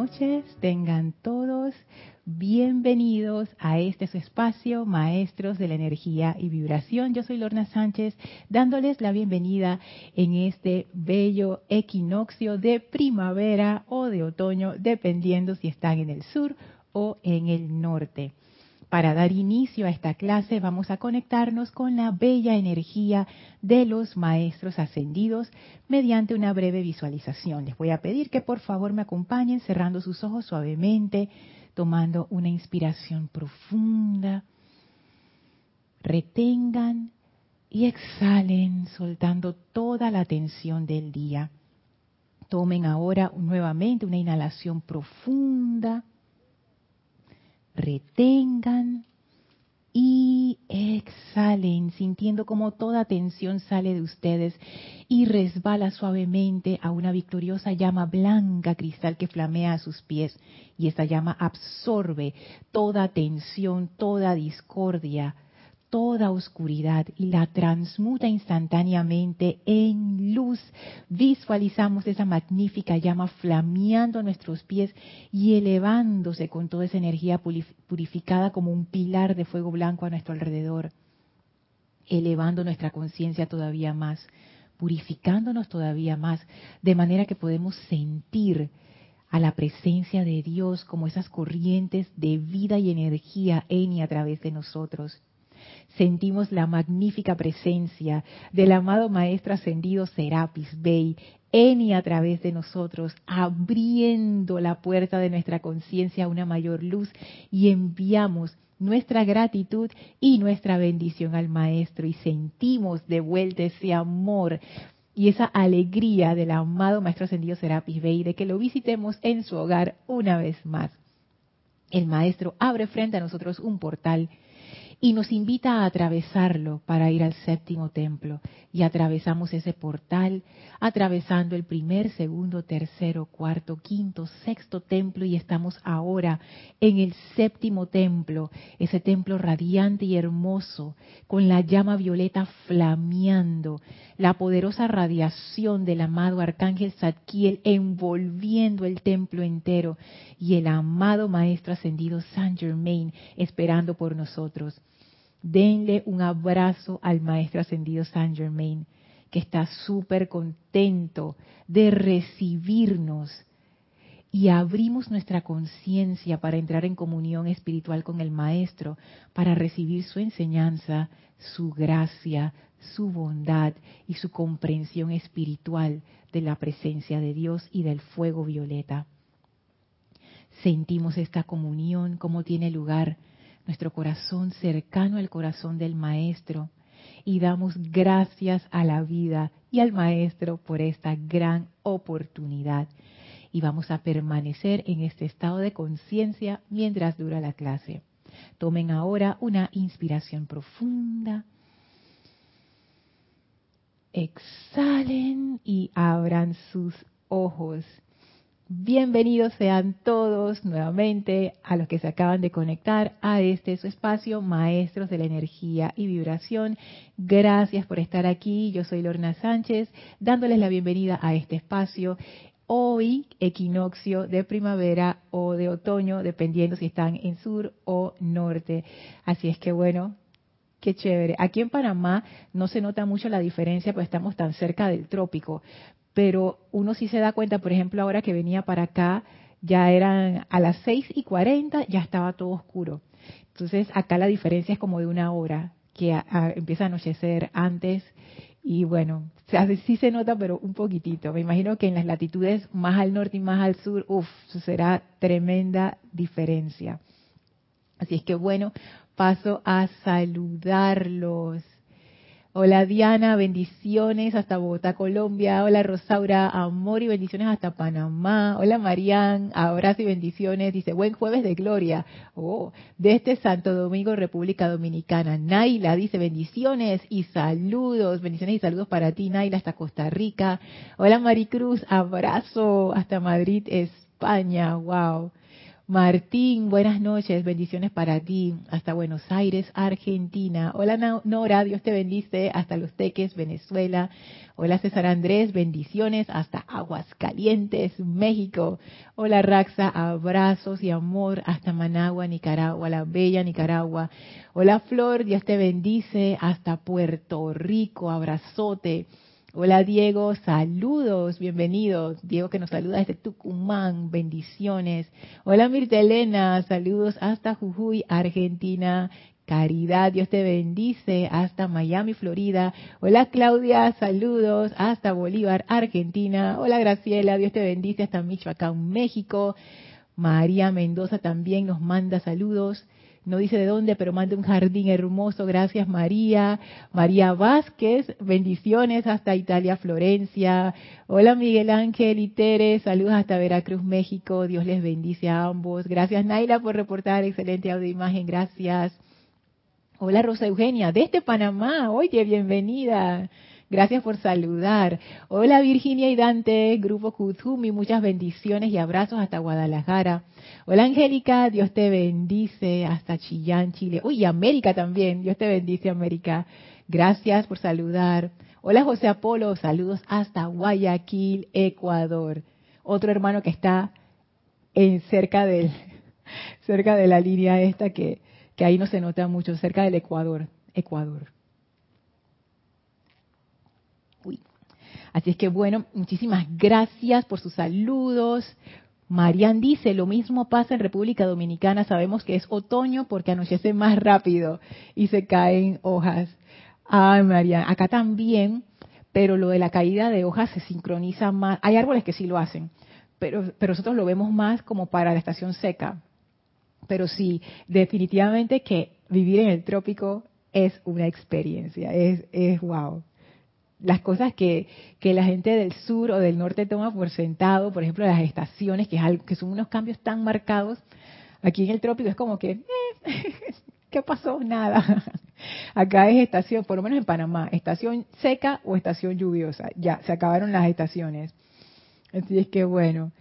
noches, tengan todos bienvenidos a este su espacio, Maestros de la Energía y Vibración. Yo soy Lorna Sánchez, dándoles la bienvenida en este bello equinoccio de primavera o de otoño, dependiendo si están en el sur o en el norte. Para dar inicio a esta clase vamos a conectarnos con la bella energía de los maestros ascendidos mediante una breve visualización. Les voy a pedir que por favor me acompañen cerrando sus ojos suavemente, tomando una inspiración profunda. Retengan y exhalen soltando toda la tensión del día. Tomen ahora nuevamente una inhalación profunda retengan y exhalen, sintiendo como toda tensión sale de ustedes y resbala suavemente a una victoriosa llama blanca cristal que flamea a sus pies. Y esta llama absorbe toda tensión, toda discordia, toda oscuridad la transmuta instantáneamente en luz. Visualizamos esa magnífica llama flameando a nuestros pies y elevándose con toda esa energía purificada como un pilar de fuego blanco a nuestro alrededor, elevando nuestra conciencia todavía más, purificándonos todavía más, de manera que podemos sentir a la presencia de Dios como esas corrientes de vida y energía en y a través de nosotros sentimos la magnífica presencia del amado Maestro Ascendido Serapis Bey en y a través de nosotros, abriendo la puerta de nuestra conciencia a una mayor luz y enviamos nuestra gratitud y nuestra bendición al Maestro y sentimos de vuelta ese amor y esa alegría del amado Maestro Ascendido Serapis Bey de que lo visitemos en su hogar una vez más. El Maestro abre frente a nosotros un portal y nos invita a atravesarlo para ir al séptimo templo. Y atravesamos ese portal, atravesando el primer, segundo, tercero, cuarto, quinto, sexto templo y estamos ahora en el séptimo templo, ese templo radiante y hermoso, con la llama violeta flameando, la poderosa radiación del amado arcángel Zadkiel envolviendo el templo entero y el amado maestro ascendido Saint Germain esperando por nosotros. Denle un abrazo al Maestro Ascendido Saint Germain, que está súper contento de recibirnos. Y abrimos nuestra conciencia para entrar en comunión espiritual con el Maestro, para recibir su enseñanza, su gracia, su bondad y su comprensión espiritual de la presencia de Dios y del fuego violeta. Sentimos esta comunión, como tiene lugar nuestro corazón cercano al corazón del Maestro y damos gracias a la vida y al Maestro por esta gran oportunidad. Y vamos a permanecer en este estado de conciencia mientras dura la clase. Tomen ahora una inspiración profunda. Exhalen y abran sus ojos. Bienvenidos sean todos nuevamente a los que se acaban de conectar a este su espacio, Maestros de la Energía y Vibración. Gracias por estar aquí. Yo soy Lorna Sánchez, dándoles la bienvenida a este espacio. Hoy, equinoccio de primavera o de otoño, dependiendo si están en sur o norte. Así es que bueno, Qué chévere. Aquí en Panamá no se nota mucho la diferencia, pues estamos tan cerca del trópico pero uno sí se da cuenta, por ejemplo, ahora que venía para acá, ya eran a las 6 y 40, ya estaba todo oscuro. Entonces, acá la diferencia es como de una hora, que empieza a anochecer antes y bueno, sí se nota, pero un poquitito. Me imagino que en las latitudes más al norte y más al sur, uff, será tremenda diferencia. Así es que bueno, paso a saludarlos. Hola Diana, bendiciones hasta Bogotá, Colombia. Hola Rosaura, amor y bendiciones hasta Panamá. Hola Marían, abrazo y bendiciones. Dice, buen jueves de gloria. Oh, desde Santo Domingo, República Dominicana. Naila dice, bendiciones y saludos. Bendiciones y saludos para ti, Naila, hasta Costa Rica. Hola Maricruz, abrazo hasta Madrid, España. Wow. Martín, buenas noches, bendiciones para ti, hasta Buenos Aires, Argentina. Hola Nora, Dios te bendice, hasta Los Teques, Venezuela. Hola César Andrés, bendiciones, hasta Aguascalientes, México. Hola Raxa, abrazos y amor, hasta Managua, Nicaragua, la bella Nicaragua. Hola Flor, Dios te bendice, hasta Puerto Rico, abrazote. Hola Diego, saludos, bienvenidos. Diego que nos saluda desde Tucumán, bendiciones. Hola Mirta Elena, saludos hasta Jujuy, Argentina. Caridad, Dios te bendice hasta Miami, Florida. Hola Claudia, saludos hasta Bolívar, Argentina. Hola Graciela, Dios te bendice hasta Michoacán, México. María Mendoza también nos manda saludos no dice de dónde, pero manda un jardín hermoso. Gracias María. María Vázquez, bendiciones hasta Italia, Florencia. Hola Miguel Ángel y Tere, saludos hasta Veracruz, México. Dios les bendice a ambos. Gracias Naila por reportar, excelente audio imagen, gracias. Hola Rosa Eugenia, desde Panamá, oye, bienvenida. Gracias por saludar. Hola Virginia y Dante, Grupo Kuzumi, muchas bendiciones y abrazos hasta Guadalajara. Hola Angélica, Dios te bendice hasta Chillán, Chile. Uy, América también, Dios te bendice América. Gracias por saludar. Hola José Apolo, saludos hasta Guayaquil, Ecuador. Otro hermano que está en cerca del cerca de la línea esta que, que ahí no se nota mucho, cerca del Ecuador, Ecuador. Así es que bueno, muchísimas gracias por sus saludos. Marian dice, lo mismo pasa en República Dominicana, sabemos que es otoño porque anochece más rápido y se caen hojas. Ay, Marian, acá también, pero lo de la caída de hojas se sincroniza más. Hay árboles que sí lo hacen, pero, pero nosotros lo vemos más como para la estación seca. Pero sí, definitivamente que vivir en el trópico es una experiencia, es, es wow las cosas que, que, la gente del sur o del norte toma por sentado, por ejemplo, las estaciones, que, es algo, que son unos cambios tan marcados, aquí en el trópico es como que, eh, ¿qué pasó? Nada. Acá es estación, por lo menos en Panamá, estación seca o estación lluviosa. Ya, se acabaron las estaciones. Así es que bueno.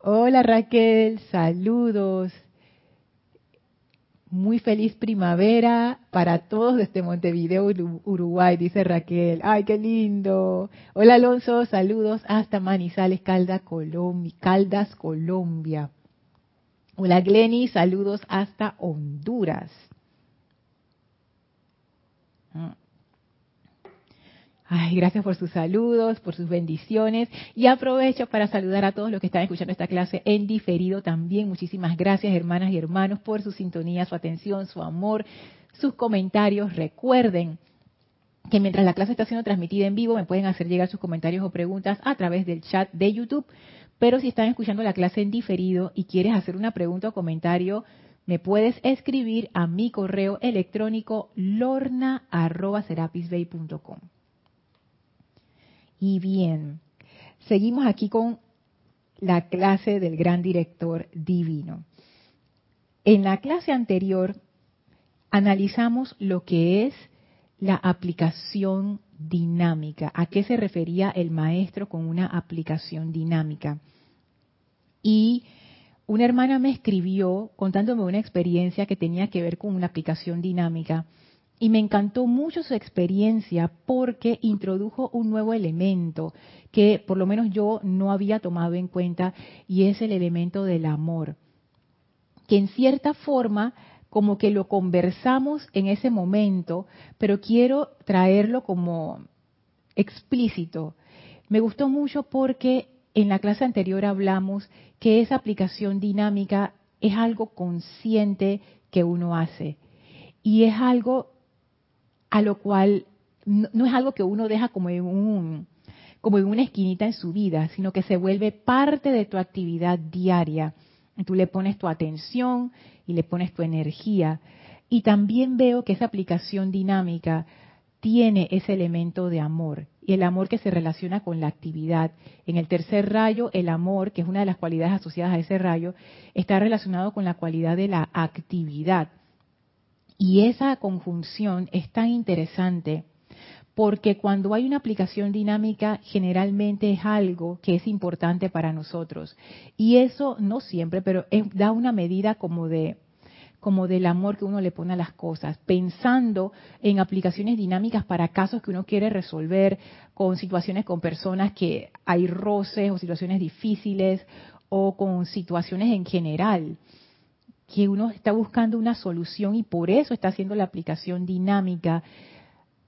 Hola Raquel, saludos. Muy feliz primavera para todos desde Montevideo, Uruguay, dice Raquel. Ay, qué lindo. Hola Alonso, saludos hasta Manizales, Caldas, Colombia. Caldas, Colombia. Hola Glenny, saludos hasta Honduras. Ay, gracias por sus saludos, por sus bendiciones. Y aprovecho para saludar a todos los que están escuchando esta clase en diferido también. Muchísimas gracias, hermanas y hermanos, por su sintonía, su atención, su amor, sus comentarios. Recuerden que mientras la clase está siendo transmitida en vivo, me pueden hacer llegar sus comentarios o preguntas a través del chat de YouTube. Pero si están escuchando la clase en diferido y quieres hacer una pregunta o comentario, me puedes escribir a mi correo electrónico lorna.serapisbay.com. Y bien, seguimos aquí con la clase del gran director divino. En la clase anterior analizamos lo que es la aplicación dinámica. ¿A qué se refería el maestro con una aplicación dinámica? Y una hermana me escribió contándome una experiencia que tenía que ver con una aplicación dinámica y me encantó mucho su experiencia porque introdujo un nuevo elemento que por lo menos yo no había tomado en cuenta y es el elemento del amor. Que en cierta forma como que lo conversamos en ese momento, pero quiero traerlo como explícito. Me gustó mucho porque en la clase anterior hablamos que esa aplicación dinámica es algo consciente que uno hace y es algo a lo cual no, es algo que uno deja como en un como en una esquinita en su vida, sino que se vuelve parte de tu actividad diaria. tú le pones tu atención y le pones tu energía. Y también veo que esa aplicación dinámica tiene ese elemento de amor y el amor que se relaciona con la actividad. En el tercer rayo, el amor, que es una de las cualidades asociadas a ese rayo, está relacionado con la cualidad de la actividad. Y esa conjunción es tan interesante porque cuando hay una aplicación dinámica generalmente es algo que es importante para nosotros. Y eso no siempre, pero da una medida como de como del amor que uno le pone a las cosas, pensando en aplicaciones dinámicas para casos que uno quiere resolver, con situaciones con personas que hay roces o situaciones difíciles o con situaciones en general que uno está buscando una solución y por eso está haciendo la aplicación dinámica,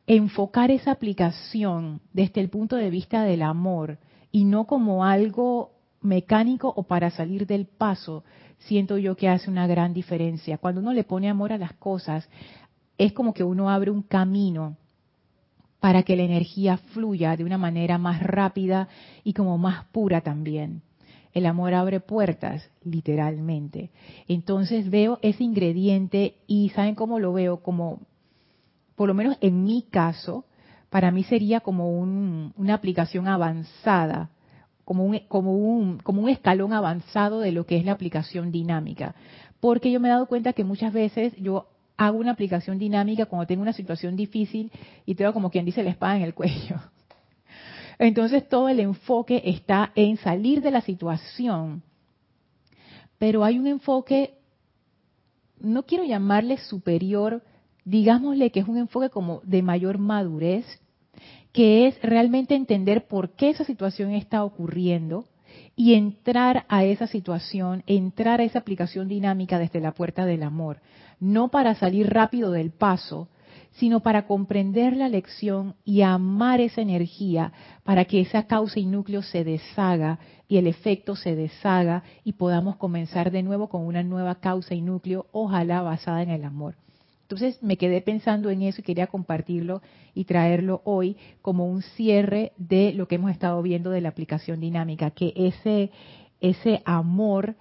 enfocar esa aplicación desde el punto de vista del amor y no como algo mecánico o para salir del paso, siento yo que hace una gran diferencia. Cuando uno le pone amor a las cosas, es como que uno abre un camino para que la energía fluya de una manera más rápida y como más pura también. El amor abre puertas, literalmente. Entonces veo ese ingrediente y ¿saben cómo lo veo? Como, por lo menos en mi caso, para mí sería como una aplicación avanzada, como un, como, un, como un escalón avanzado de lo que es la aplicación dinámica. Porque yo me he dado cuenta que muchas veces yo hago una aplicación dinámica cuando tengo una situación difícil y tengo como quien dice la espada en el cuello. Entonces todo el enfoque está en salir de la situación. Pero hay un enfoque, no quiero llamarle superior, digámosle que es un enfoque como de mayor madurez, que es realmente entender por qué esa situación está ocurriendo y entrar a esa situación, entrar a esa aplicación dinámica desde la puerta del amor, no para salir rápido del paso, sino para comprender la lección y amar esa energía para que esa causa y núcleo se deshaga y el efecto se deshaga y podamos comenzar de nuevo con una nueva causa y núcleo, ojalá basada en el amor. Entonces me quedé pensando en eso y quería compartirlo y traerlo hoy como un cierre de lo que hemos estado viendo de la aplicación dinámica, que ese, ese amor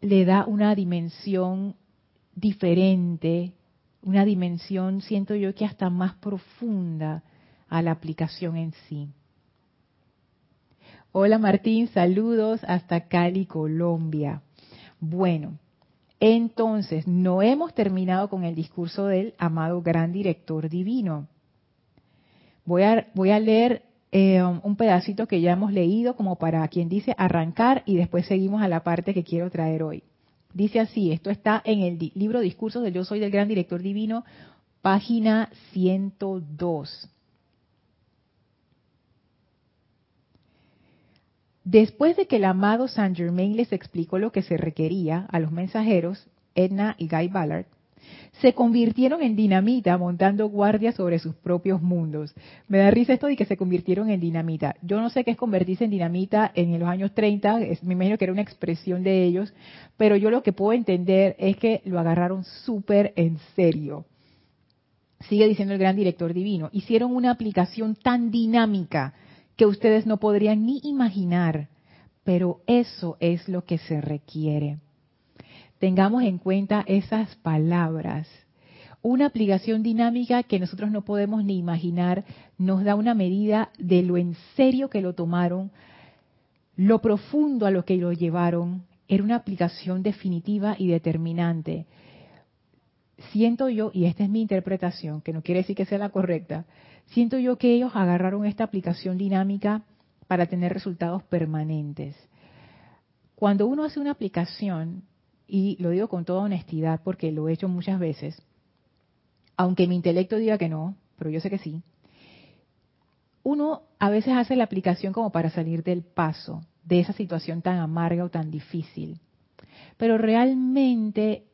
le da una dimensión diferente, una dimensión, siento yo que hasta más profunda a la aplicación en sí. Hola Martín, saludos hasta Cali, Colombia. Bueno, entonces no hemos terminado con el discurso del amado gran director divino. Voy a, voy a leer eh, un pedacito que ya hemos leído como para quien dice arrancar y después seguimos a la parte que quiero traer hoy. Dice así, esto está en el libro Discursos del Yo Soy del Gran Director Divino, página 102. Después de que el amado Saint Germain les explicó lo que se requería a los mensajeros, Edna y Guy Ballard, se convirtieron en dinamita montando guardia sobre sus propios mundos. Me da risa esto de que se convirtieron en dinamita. Yo no sé qué es convertirse en dinamita en los años 30, me imagino que era una expresión de ellos, pero yo lo que puedo entender es que lo agarraron súper en serio. Sigue diciendo el gran director divino, hicieron una aplicación tan dinámica que ustedes no podrían ni imaginar, pero eso es lo que se requiere tengamos en cuenta esas palabras. Una aplicación dinámica que nosotros no podemos ni imaginar nos da una medida de lo en serio que lo tomaron, lo profundo a lo que lo llevaron. Era una aplicación definitiva y determinante. Siento yo, y esta es mi interpretación, que no quiere decir que sea la correcta, siento yo que ellos agarraron esta aplicación dinámica para tener resultados permanentes. Cuando uno hace una aplicación, y lo digo con toda honestidad porque lo he hecho muchas veces, aunque mi intelecto diga que no, pero yo sé que sí, uno a veces hace la aplicación como para salir del paso de esa situación tan amarga o tan difícil. Pero realmente,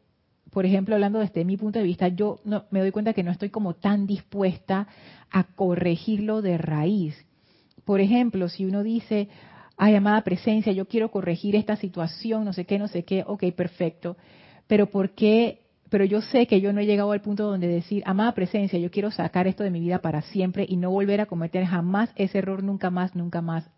por ejemplo, hablando desde mi punto de vista, yo no, me doy cuenta que no estoy como tan dispuesta a corregirlo de raíz. Por ejemplo, si uno dice, ay, amada presencia, yo quiero corregir esta situación, no sé qué, no sé qué, ok, perfecto, pero ¿por qué? Pero yo sé que yo no he llegado al punto donde decir, amada presencia, yo quiero sacar esto de mi vida para siempre y no volver a cometer jamás ese error, nunca más, nunca más.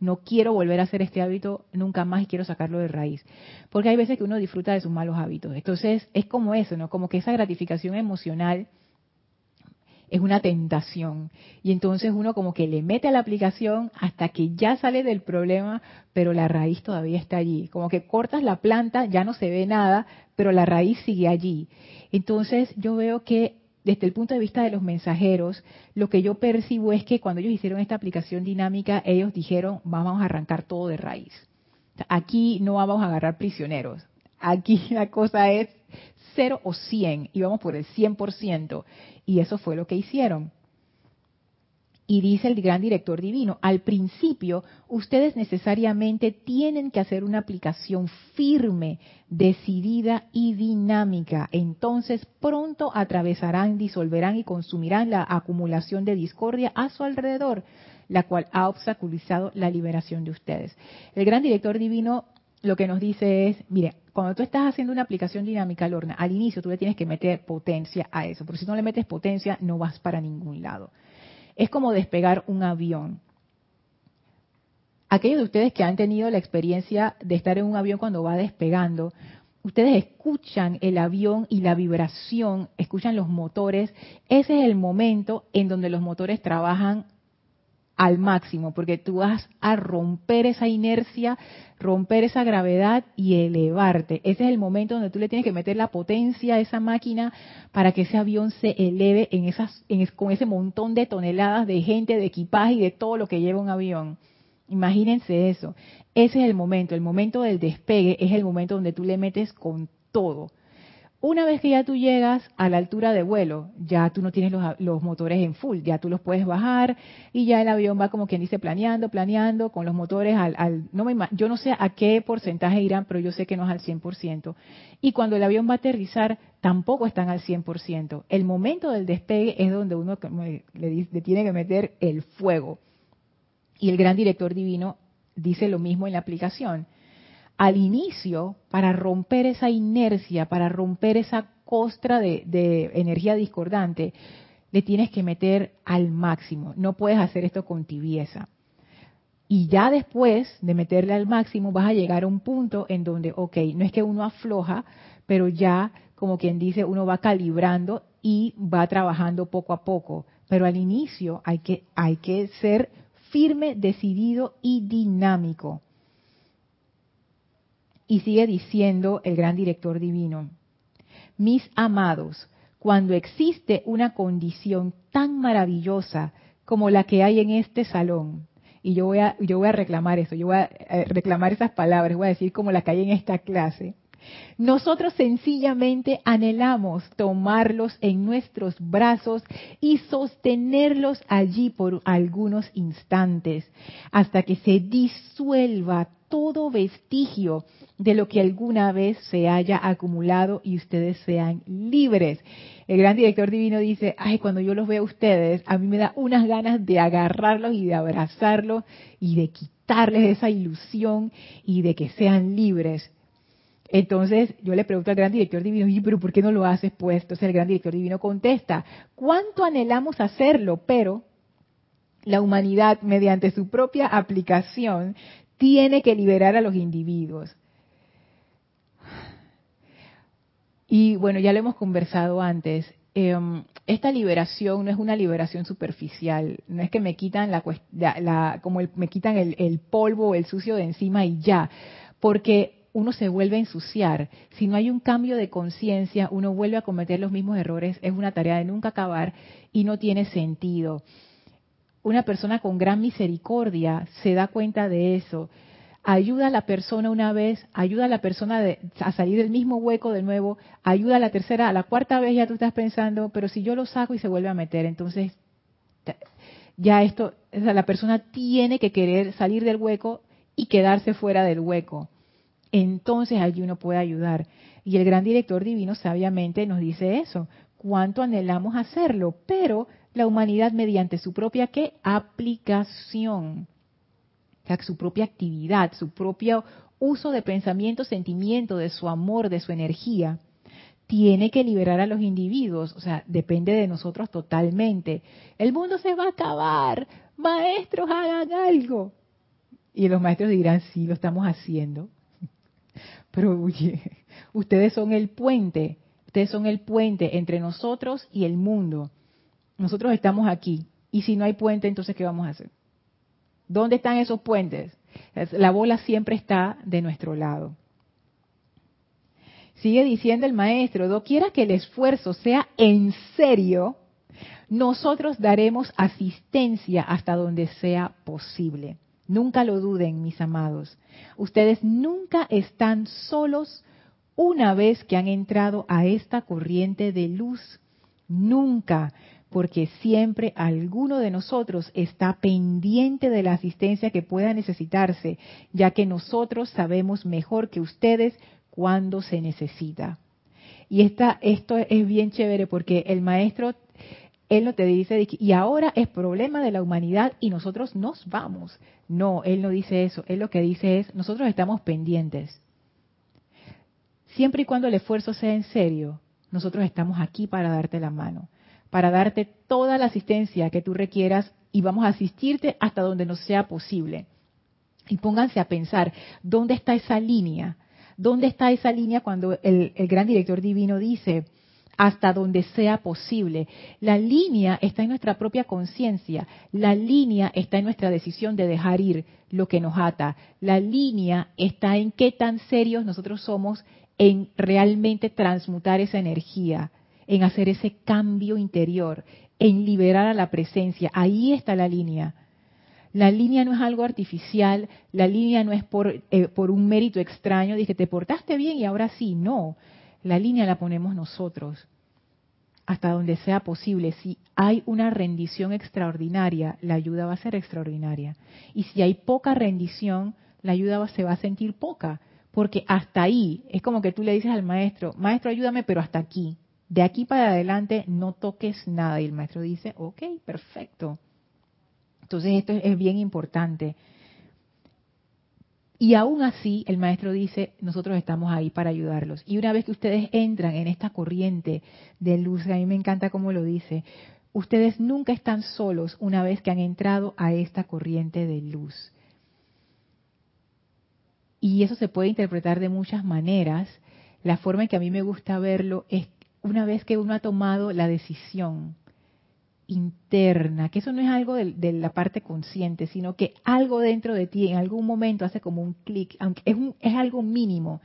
No quiero volver a hacer este hábito nunca más y quiero sacarlo de raíz. Porque hay veces que uno disfruta de sus malos hábitos. Entonces, es como eso, ¿no? Como que esa gratificación emocional es una tentación. Y entonces uno como que le mete a la aplicación hasta que ya sale del problema, pero la raíz todavía está allí. Como que cortas la planta, ya no se ve nada, pero la raíz sigue allí. Entonces yo veo que desde el punto de vista de los mensajeros, lo que yo percibo es que cuando ellos hicieron esta aplicación dinámica, ellos dijeron, vamos a arrancar todo de raíz. Aquí no vamos a agarrar prisioneros. Aquí la cosa es cero o cien y vamos por el 100%. Y eso fue lo que hicieron. Y dice el gran director divino, al principio ustedes necesariamente tienen que hacer una aplicación firme, decidida y dinámica. Entonces pronto atravesarán, disolverán y consumirán la acumulación de discordia a su alrededor, la cual ha obstaculizado la liberación de ustedes. El gran director divino lo que nos dice es, mire, cuando tú estás haciendo una aplicación dinámica, Lorna, al inicio tú le tienes que meter potencia a eso, porque si no le metes potencia no vas para ningún lado es como despegar un avión. Aquellos de ustedes que han tenido la experiencia de estar en un avión cuando va despegando, ustedes escuchan el avión y la vibración, escuchan los motores, ese es el momento en donde los motores trabajan al máximo, porque tú vas a romper esa inercia, romper esa gravedad y elevarte. Ese es el momento donde tú le tienes que meter la potencia a esa máquina para que ese avión se eleve en esas, con ese montón de toneladas de gente, de equipaje y de todo lo que lleva un avión. Imagínense eso. Ese es el momento, el momento del despegue es el momento donde tú le metes con todo. Una vez que ya tú llegas a la altura de vuelo, ya tú no tienes los, motores en full, ya tú los puedes bajar y ya el avión va como quien dice planeando, planeando con los motores al, no me, yo no sé a qué porcentaje irán, pero yo sé que no es al 100%. Y cuando el avión va a aterrizar, tampoco están al 100%. El momento del despegue es donde uno le, le tiene que meter el fuego. Y el gran director divino dice lo mismo en la aplicación al inicio, para romper esa inercia, para romper esa costra de, energía discordante, le tienes que meter al máximo. No puedes hacer esto con tibieza. Y ya después de meterle al máximo vas a llegar a un punto en donde, ok, no es que uno afloja, pero ya, como quien dice, uno va calibrando y va trabajando poco a poco. Pero al inicio hay que, hay que ser firme, decidido y dinámico. Y sigue diciendo el gran director divino, mis amados, cuando existe una condición tan maravillosa como la que hay en este salón, y yo voy a, yo voy a reclamar eso, yo voy a eh, reclamar esas palabras, voy a decir como la que hay en esta clase, nosotros sencillamente anhelamos tomarlos en nuestros brazos y sostenerlos allí por algunos instantes, hasta que se disuelva todo vestigio de lo que alguna vez se haya acumulado y ustedes sean libres. El gran director divino dice, ay, cuando yo los veo a ustedes, a mí me da unas ganas de agarrarlos y de abrazarlos y de quitarles esa ilusión y de que sean libres. Entonces yo le pregunto al gran director divino, ¿y pero por qué no lo haces pues? Entonces el gran director divino contesta, ¿cuánto anhelamos hacerlo? Pero la humanidad, mediante su propia aplicación, tiene que liberar a los individuos. Y bueno, ya lo hemos conversado antes. Em, esta liberación no es una liberación superficial, no es que me quitan la, como me quitan el, el polvo, el sucio de encima y ya, porque uno se vuelve a ensuciar. Si no hay un cambio de conciencia, uno vuelve a cometer los mismos errores. Es una tarea de nunca acabar y no tiene sentido. Una persona con gran misericordia se da cuenta de eso ayuda a la persona una vez, ayuda a la persona a salir del mismo hueco de nuevo, ayuda a la tercera, a la cuarta vez ya tú estás pensando, pero si yo lo saco y se vuelve a meter, entonces ya esto, la persona tiene que querer salir del hueco y quedarse fuera del hueco. Entonces allí uno puede ayudar. Y el gran director divino sabiamente nos dice eso, cuánto anhelamos hacerlo, pero la humanidad mediante su propia ¿qué? aplicación su propia actividad, su propio uso de pensamiento, sentimiento, de su amor, de su energía, tiene que liberar a los individuos, o sea, depende de nosotros totalmente. El mundo se va a acabar, maestros hagan algo. Y los maestros dirán, sí, lo estamos haciendo. Pero oye, ustedes son el puente, ustedes son el puente entre nosotros y el mundo. Nosotros estamos aquí. Y si no hay puente, entonces, ¿qué vamos a hacer? ¿Dónde están esos puentes? La bola siempre está de nuestro lado. Sigue diciendo el maestro, doquiera que el esfuerzo sea en serio, nosotros daremos asistencia hasta donde sea posible. Nunca lo duden, mis amados. Ustedes nunca están solos una vez que han entrado a esta corriente de luz. Nunca, porque siempre alguno de nosotros está pendiente de la asistencia que pueda necesitarse, ya que nosotros sabemos mejor que ustedes cuándo se necesita. Y esta, esto es bien chévere porque el maestro él no te dice, y ahora es problema de la humanidad y nosotros nos vamos. No, Él no dice eso. Él lo que dice es, nosotros estamos pendientes. Siempre y cuando el esfuerzo sea en serio, nosotros estamos aquí para darte la mano, para darte toda la asistencia que tú requieras y vamos a asistirte hasta donde nos sea posible. Y pónganse a pensar, ¿dónde está esa línea? ¿Dónde está esa línea cuando el, gran director divino dice, hasta donde sea posible. La línea está en nuestra propia conciencia, la línea está en nuestra decisión de dejar ir lo que nos ata, la línea está en qué tan serios nosotros somos en realmente transmutar esa energía, en hacer ese cambio interior, en liberar a la presencia. Ahí está la línea. La línea no es algo artificial, la línea no es por, eh, por un mérito extraño, dije, te portaste bien y ahora sí, no. La línea la ponemos nosotros hasta donde sea posible. Si hay una rendición extraordinaria, la ayuda va a ser extraordinaria. Y si hay poca rendición, la ayuda se va a sentir poca. Porque hasta ahí, es como que tú le dices al maestro, maestro, ayúdame, pero hasta aquí. De aquí para adelante no toques nada. Y el maestro dice, ok, perfecto. Entonces esto es bien importante. Y aún así, el maestro dice, nosotros estamos ahí para ayudarlos. Y una vez que ustedes entran en esta corriente de luz, a mí me encanta cómo lo dice, ustedes nunca están solos una vez que han entrado a esta corriente de luz. Y eso se puede interpretar de muchas maneras. La forma en que a mí me gusta verlo es una vez que uno ha tomado la decisión interna, que eso no es algo de, la parte consciente, sino que algo dentro de ti en algún momento hace como un clic, aunque es, es algo mínimo,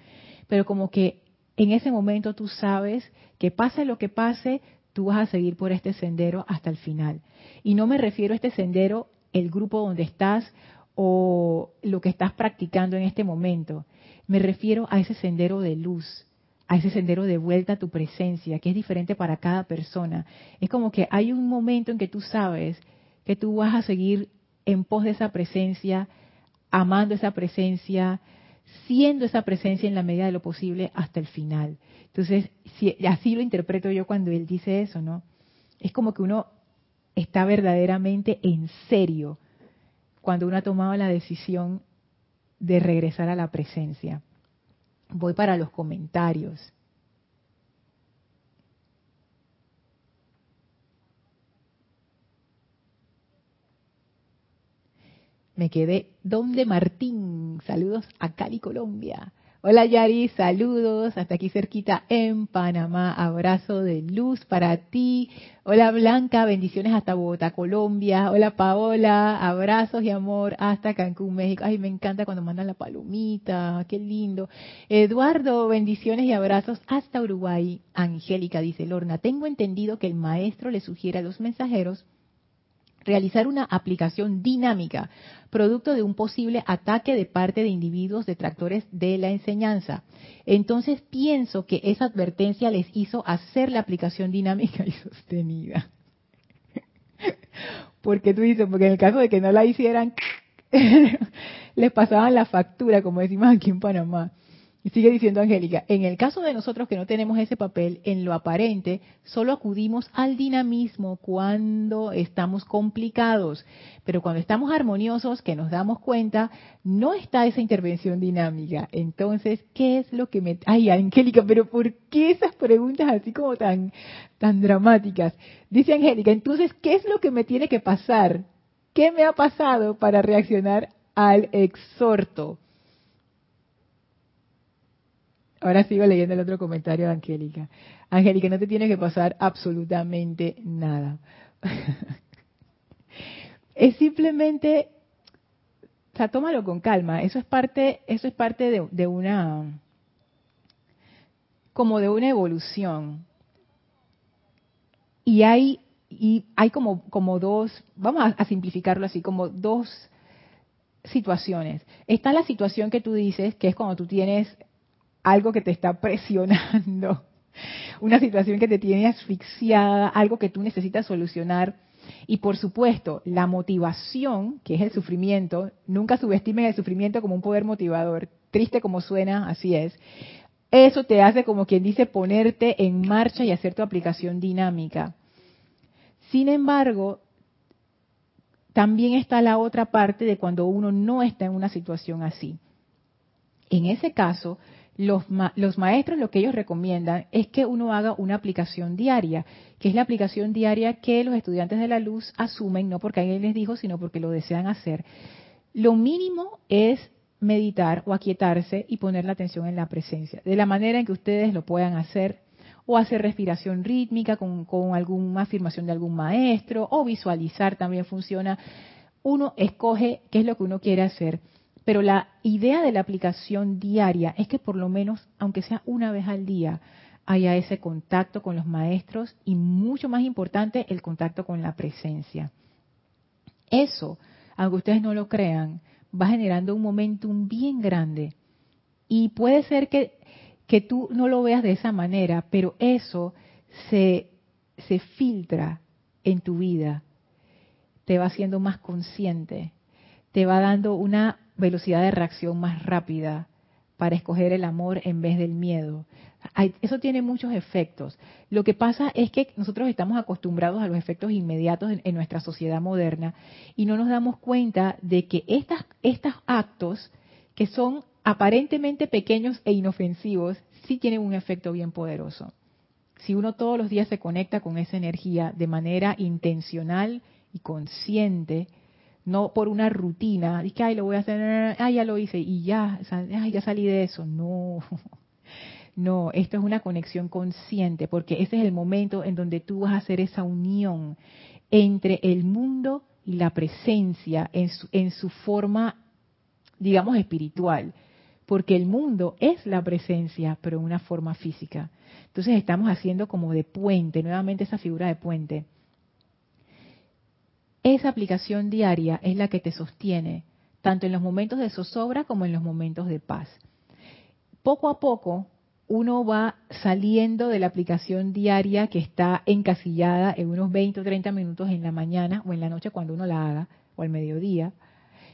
pero como que en ese momento tú sabes que pase lo que pase, tú vas a seguir por este sendero hasta el final. Y no me refiero a este sendero, el grupo donde estás o lo que estás practicando en este momento, me refiero a ese sendero de luz, a ese sendero de vuelta a tu presencia, que es diferente para cada persona. Es como que hay un momento en que tú sabes que tú vas a seguir en pos de esa presencia, amando esa presencia, siendo esa presencia en la medida de lo posible hasta el final. Entonces, si, así lo interpreto yo cuando él dice eso, ¿no? Es como que uno está verdaderamente en serio cuando uno ha tomado la decisión de regresar a la presencia. Voy para los comentarios. Me quedé. ¿Dónde Martín? Saludos a Cali, Colombia. Hola Yari, saludos hasta aquí cerquita en Panamá. Abrazo de luz para ti. Hola Blanca, bendiciones hasta Bogotá, Colombia. Hola Paola, abrazos y amor hasta Cancún, México. Ay, me encanta cuando mandan la palomita, qué lindo. Eduardo, bendiciones y abrazos hasta Uruguay. Angélica dice Lorna, tengo entendido que el maestro le sugiere a los mensajeros realizar una aplicación dinámica, producto de un posible ataque de parte de individuos detractores de la enseñanza. Entonces pienso que esa advertencia les hizo hacer la aplicación dinámica y sostenida. porque tú dices, porque en el caso de que no la hicieran, les pasaban la factura, como decimos aquí en Panamá. Y sigue diciendo Angélica, en el caso de nosotros que no tenemos ese papel, en lo aparente, solo acudimos al dinamismo cuando estamos complicados, pero cuando estamos armoniosos, que nos damos cuenta, no está esa intervención dinámica. Entonces, ¿qué es lo que me... Ay, Angélica, pero ¿por qué esas preguntas así como tan, tan dramáticas? Dice Angélica, entonces, ¿qué es lo que me tiene que pasar? ¿Qué me ha pasado para reaccionar al exhorto? Ahora sigo leyendo el otro comentario de Angélica. Angélica, no te tiene que pasar absolutamente nada. es simplemente, o sea, tómalo con calma. Eso es parte, eso es parte de, una, como de una evolución. Y hay, y hay como, como dos, vamos a, simplificarlo así, como dos situaciones. Está la situación que tú dices, que es cuando tú tienes algo que te está presionando, una situación que te tiene asfixiada, algo que tú necesitas solucionar. Y por supuesto, la motivación, que es el sufrimiento, nunca subestimen el sufrimiento como un poder motivador, triste como suena, así es. Eso te hace, como quien dice, ponerte en marcha y hacer tu aplicación dinámica. Sin embargo, también está la otra parte de cuando uno no está en una situación así. En ese caso, los, los, maestros lo que ellos recomiendan es que uno haga una aplicación diaria, que es la aplicación diaria que los estudiantes de la luz asumen, no porque alguien les dijo, sino porque lo desean hacer. Lo mínimo es meditar o aquietarse y poner la atención en la presencia, de la manera en que ustedes lo puedan hacer, o hacer respiración rítmica con, con alguna afirmación de algún maestro, o visualizar también funciona. Uno escoge qué es lo que uno quiere hacer, pero la idea de la aplicación diaria es que por lo menos, aunque sea una vez al día, haya ese contacto con los maestros y mucho más importante, el contacto con la presencia. Eso, aunque ustedes no lo crean, va generando un momentum bien grande. Y puede ser que, que tú no lo veas de esa manera, pero eso se, se filtra en tu vida, te va haciendo más consciente, te va dando una velocidad de reacción más rápida para escoger el amor en vez del miedo. Eso tiene muchos efectos. Lo que pasa es que nosotros estamos acostumbrados a los efectos inmediatos en, nuestra sociedad moderna y no nos damos cuenta de que estas, estos actos, que son aparentemente pequeños e inofensivos, sí tienen un efecto bien poderoso. Si uno todos los días se conecta con esa energía de manera intencional y consciente, no por una rutina, y que ay lo voy a hacer, ay ya lo hice y ya, ay ya salí de eso. No, no, esto es una conexión consciente, porque ese es el momento en donde tú vas a hacer esa unión entre el mundo y la presencia en su, en su forma, digamos, espiritual. Porque el mundo es la presencia, pero en una forma física. Entonces estamos haciendo como de puente, nuevamente esa figura de puente. Esa aplicación diaria es la que te sostiene, tanto en los momentos de zozobra como en los momentos de paz. Poco a poco, uno va saliendo de la aplicación diaria que está encasillada en unos 20 o 30 minutos en la mañana o en la noche cuando uno la haga, o al mediodía,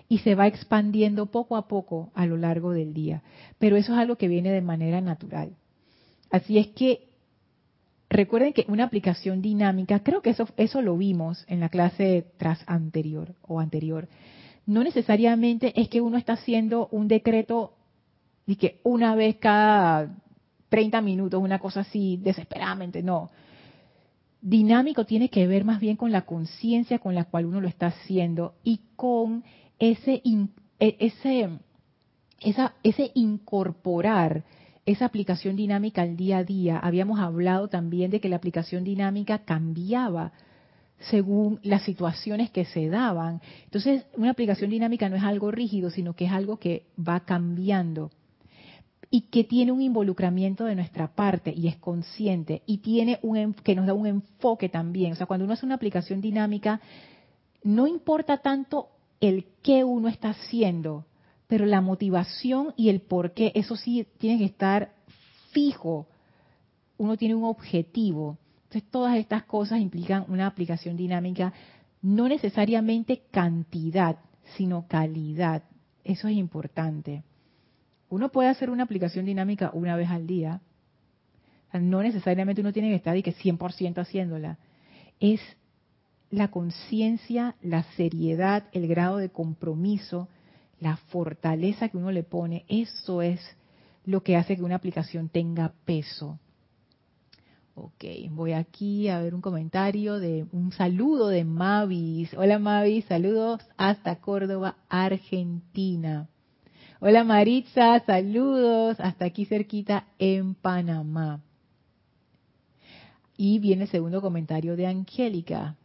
y se va expandiendo poco a poco a lo largo del día. Pero eso es algo que viene de manera natural. Así es que recuerden que una aplicación dinámica, creo que eso, eso lo vimos en la clase tras anterior o anterior, no necesariamente es que uno está haciendo un decreto y que una vez cada 30 minutos, una cosa así desesperadamente, no. Dinámico tiene que ver más bien con la conciencia con la cual uno lo está haciendo y con ese, e, ese, esa, ese incorporar esa aplicación dinámica al día a día. Habíamos hablado también de que la aplicación dinámica cambiaba según las situaciones que se daban. Entonces, una aplicación dinámica no es algo rígido, sino que es algo que va cambiando y que tiene un involucramiento de nuestra parte y es consciente y tiene un que nos da un enfoque también. O sea, cuando uno hace una aplicación dinámica, no importa tanto el qué uno está haciendo, pero la motivación y el por qué, eso sí tiene que estar fijo. Uno tiene un objetivo. Entonces, todas estas cosas implican una aplicación dinámica, no necesariamente cantidad, sino calidad. Eso es importante. Uno puede hacer una aplicación dinámica una vez al día. no necesariamente uno tiene que estar y que 100% haciéndola. Es la conciencia, la seriedad, el grado de compromiso, la fortaleza que uno le pone. Eso es lo que hace que una aplicación tenga peso. Ok, voy aquí a ver un comentario de un saludo de Mavis. Hola Mavis, saludos hasta Córdoba, Argentina. Hola Maritza, saludos hasta aquí cerquita en Panamá. Y viene el segundo comentario de Angélica.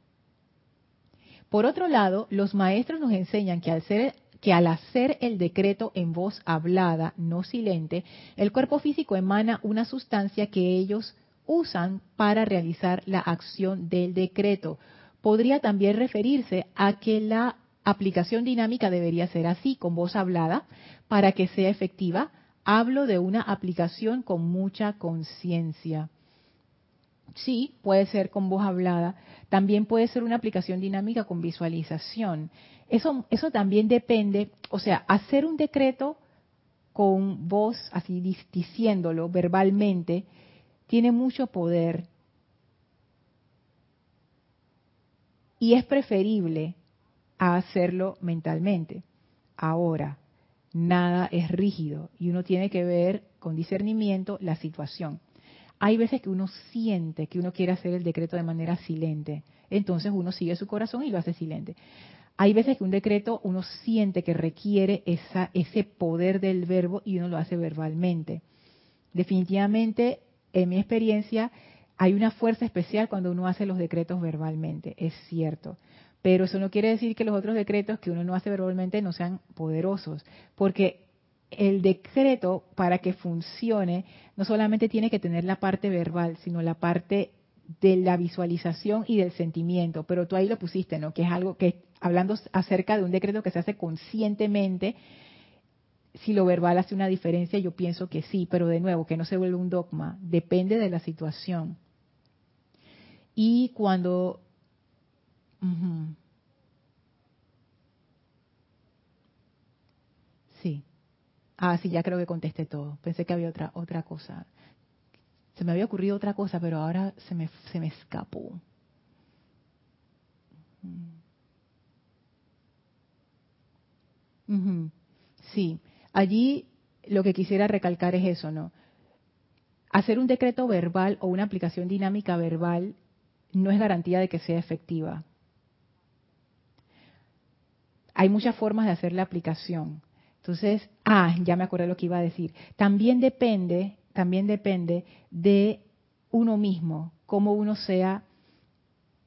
Por otro lado, los maestros nos enseñan que al ser que al hacer el decreto en voz hablada, no silente, el cuerpo físico emana una sustancia que ellos usan para realizar la acción del decreto. Podría también referirse a que la aplicación dinámica debería ser así, con voz hablada, para que sea efectiva. Hablo de una aplicación con mucha conciencia. Sí, puede ser con voz hablada. También puede ser una aplicación dinámica con visualización. Eso, también depende, o sea, hacer un decreto con voz, así diciéndolo verbalmente, tiene mucho poder. Y es preferible a hacerlo mentalmente. Ahora, nada es rígido y uno tiene que ver con discernimiento la situación. Hay veces que uno siente que uno quiere hacer el decreto de manera silente, entonces uno sigue su corazón y lo hace silente. Hay veces que un decreto uno siente que requiere esa, ese poder del verbo y uno lo hace verbalmente. Definitivamente, en mi experiencia, hay una fuerza especial cuando uno hace los decretos verbalmente, es cierto. Pero eso no quiere decir que los otros decretos que uno no hace verbalmente no sean poderosos, porque el decreto para que funcione no solamente tiene que tener la parte verbal, sino la parte de la visualización y del sentimiento, pero tú ahí lo pusiste, ¿no? Que es algo que, hablando acerca de un decreto que se hace conscientemente, si lo verbal hace una diferencia, yo pienso que sí, pero de nuevo, que no se vuelve un dogma, depende de la situación. Y cuando... Sí. Ah, sí, ya creo que contesté todo. Pensé que había otra otra cosa. Se me había ocurrido otra cosa, pero ahora se me, se me escapó. Sí, allí lo que quisiera recalcar es eso, ¿no? Hacer un decreto verbal o una aplicación dinámica verbal no es garantía de que sea efectiva. Hay muchas formas de hacer la aplicación. Entonces, ah, ya me acordé lo que iba a decir. También depende, también depende de uno mismo, cómo uno sea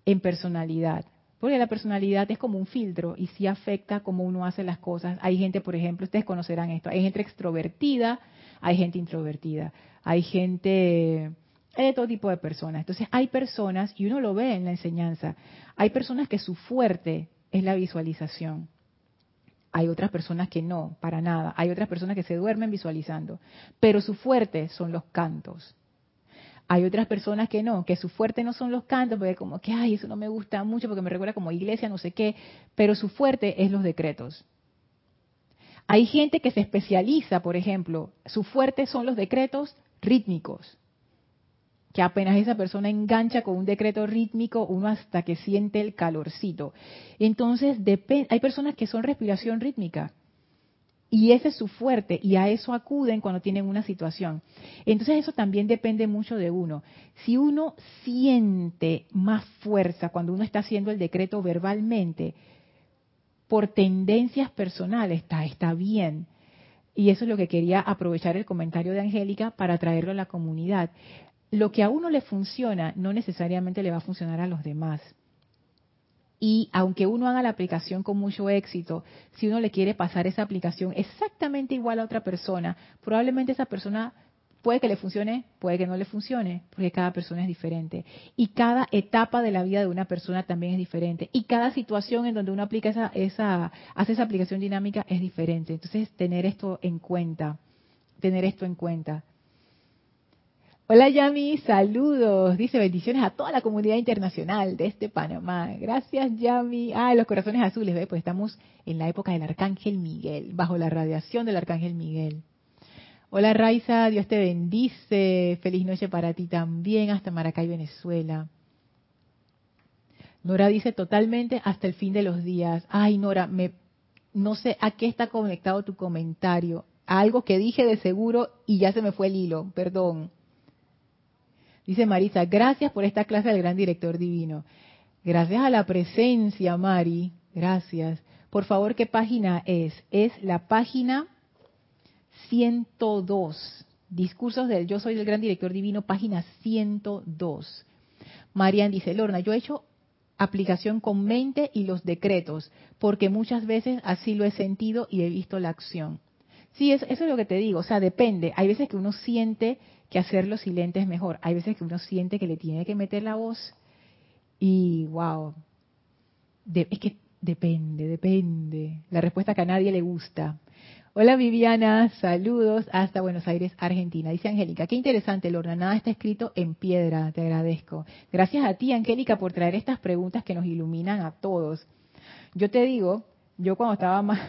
en personalidad. Porque la personalidad es como un filtro y sí afecta cómo uno hace las cosas. Hay gente, por ejemplo, ustedes conocerán esto, hay gente extrovertida, hay gente introvertida, hay gente hay de todo tipo de personas. Entonces hay personas, y uno lo ve en la enseñanza, hay personas que su fuerte es la visualización. Hay otras personas que no, para nada. Hay otras personas que se duermen visualizando. Pero su fuerte son los cantos. Hay otras personas que no, que su fuerte no son los cantos, porque como que, ay, eso no me gusta mucho porque me recuerda como iglesia, no sé qué. Pero su fuerte es los decretos. Hay gente que se especializa, por ejemplo, su fuerte son los decretos rítmicos que apenas esa persona engancha con un decreto rítmico, uno hasta que siente el calorcito. Entonces, hay personas que son respiración rítmica. Y ese es su fuerte, y a eso acuden cuando tienen una situación. Entonces eso también depende mucho de uno. Si uno siente más fuerza cuando uno está haciendo el decreto verbalmente, por tendencias personales, está, está bien. Y eso es lo que quería aprovechar el comentario de Angélica para traerlo a la comunidad lo que a uno le funciona no necesariamente le va a funcionar a los demás. Y aunque uno haga la aplicación con mucho éxito, si uno le quiere pasar esa aplicación exactamente igual a otra persona, probablemente esa persona puede que le funcione, puede que no le funcione, porque cada persona es diferente. Y cada etapa de la vida de una persona también es diferente. Y cada situación en donde uno aplica esa, esa, hace esa aplicación dinámica es diferente. Entonces, tener esto en cuenta, tener esto en cuenta. Hola Yami, saludos. Dice bendiciones a toda la comunidad internacional de este Panamá. Gracias Yami. Ah, los corazones azules, ¿ve? Pues estamos en la época del Arcángel Miguel, bajo la radiación del Arcángel Miguel. Hola Raiza, Dios te bendice. Feliz noche para ti también, hasta Maracay, Venezuela. Nora dice totalmente hasta el fin de los días. Ay, Nora, me, no sé a qué está conectado tu comentario. algo que dije de seguro y ya se me fue el hilo, perdón. Dice Marisa, gracias por esta clase del gran director divino. Gracias a la presencia, Mari. Gracias. Por favor, ¿qué página es? Es la página 102. Discursos del Yo soy el gran director divino, página 102. Marian dice, Lorna, yo he hecho aplicación con mente y los decretos, porque muchas veces así lo he sentido y he visto la acción. Sí, eso, es lo que te digo, o sea, depende. Hay veces que uno siente que hacerlo silente es mejor, hay veces que uno siente que le tiene que meter la voz y wow, es que depende, depende. La respuesta que a nadie le gusta. Hola Viviana, saludos hasta Buenos Aires, Argentina. Dice Angélica, qué interesante, Lorna, nada está escrito en piedra, te agradezco. Gracias a ti, Angélica, por traer estas preguntas que nos iluminan a todos. Yo te digo, yo cuando estaba más,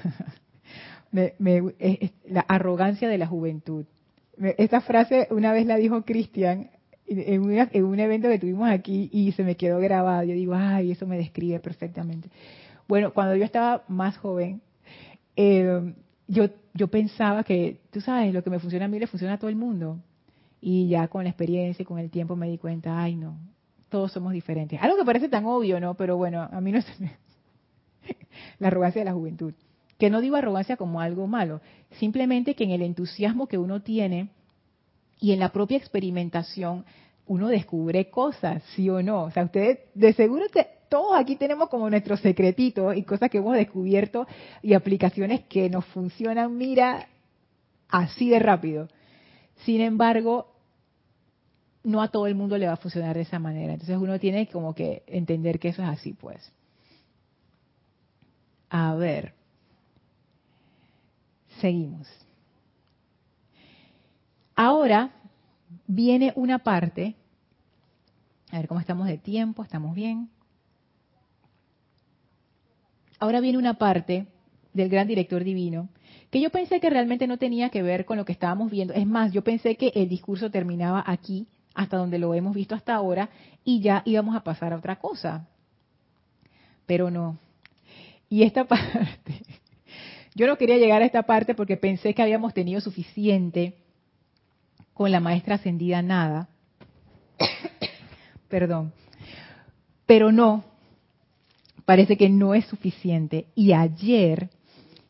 la arrogancia de la juventud. Esta frase una vez la dijo Cristian en, un evento que tuvimos aquí y se me quedó grabada. Yo digo, ay, eso me describe perfectamente. Bueno, cuando yo estaba más joven, eh, yo, yo pensaba que, tú sabes, lo que me funciona a mí le funciona a todo el mundo. Y ya con la experiencia y con el tiempo me di cuenta, ay no, todos somos diferentes. Algo que parece tan obvio, ¿no? Pero bueno, a mí no se me... la arrogancia de la juventud. Que no digo arrogancia como algo malo, simplemente que en el entusiasmo que uno tiene y en la propia experimentación uno descubre cosas, sí o no. O sea, ustedes de seguro todos aquí tenemos como nuestros secretitos y cosas que hemos descubierto y aplicaciones que nos funcionan, mira, así de rápido. Sin embargo, no a todo el mundo le va a funcionar de esa manera. Entonces uno tiene como que entender que eso es así, pues. A ver. Seguimos. Ahora viene una parte. A ver cómo estamos de tiempo, estamos bien. Ahora viene una parte del gran director divino que yo pensé que realmente no tenía que ver con lo que estábamos viendo. Es más, yo pensé que el discurso terminaba aquí, hasta donde lo hemos visto hasta ahora, y ya íbamos a pasar a otra cosa. Pero no. Y esta parte, yo no quería llegar a esta parte porque pensé que habíamos tenido suficiente con la maestra ascendida nada. Perdón. Pero no, parece que no es suficiente. Y ayer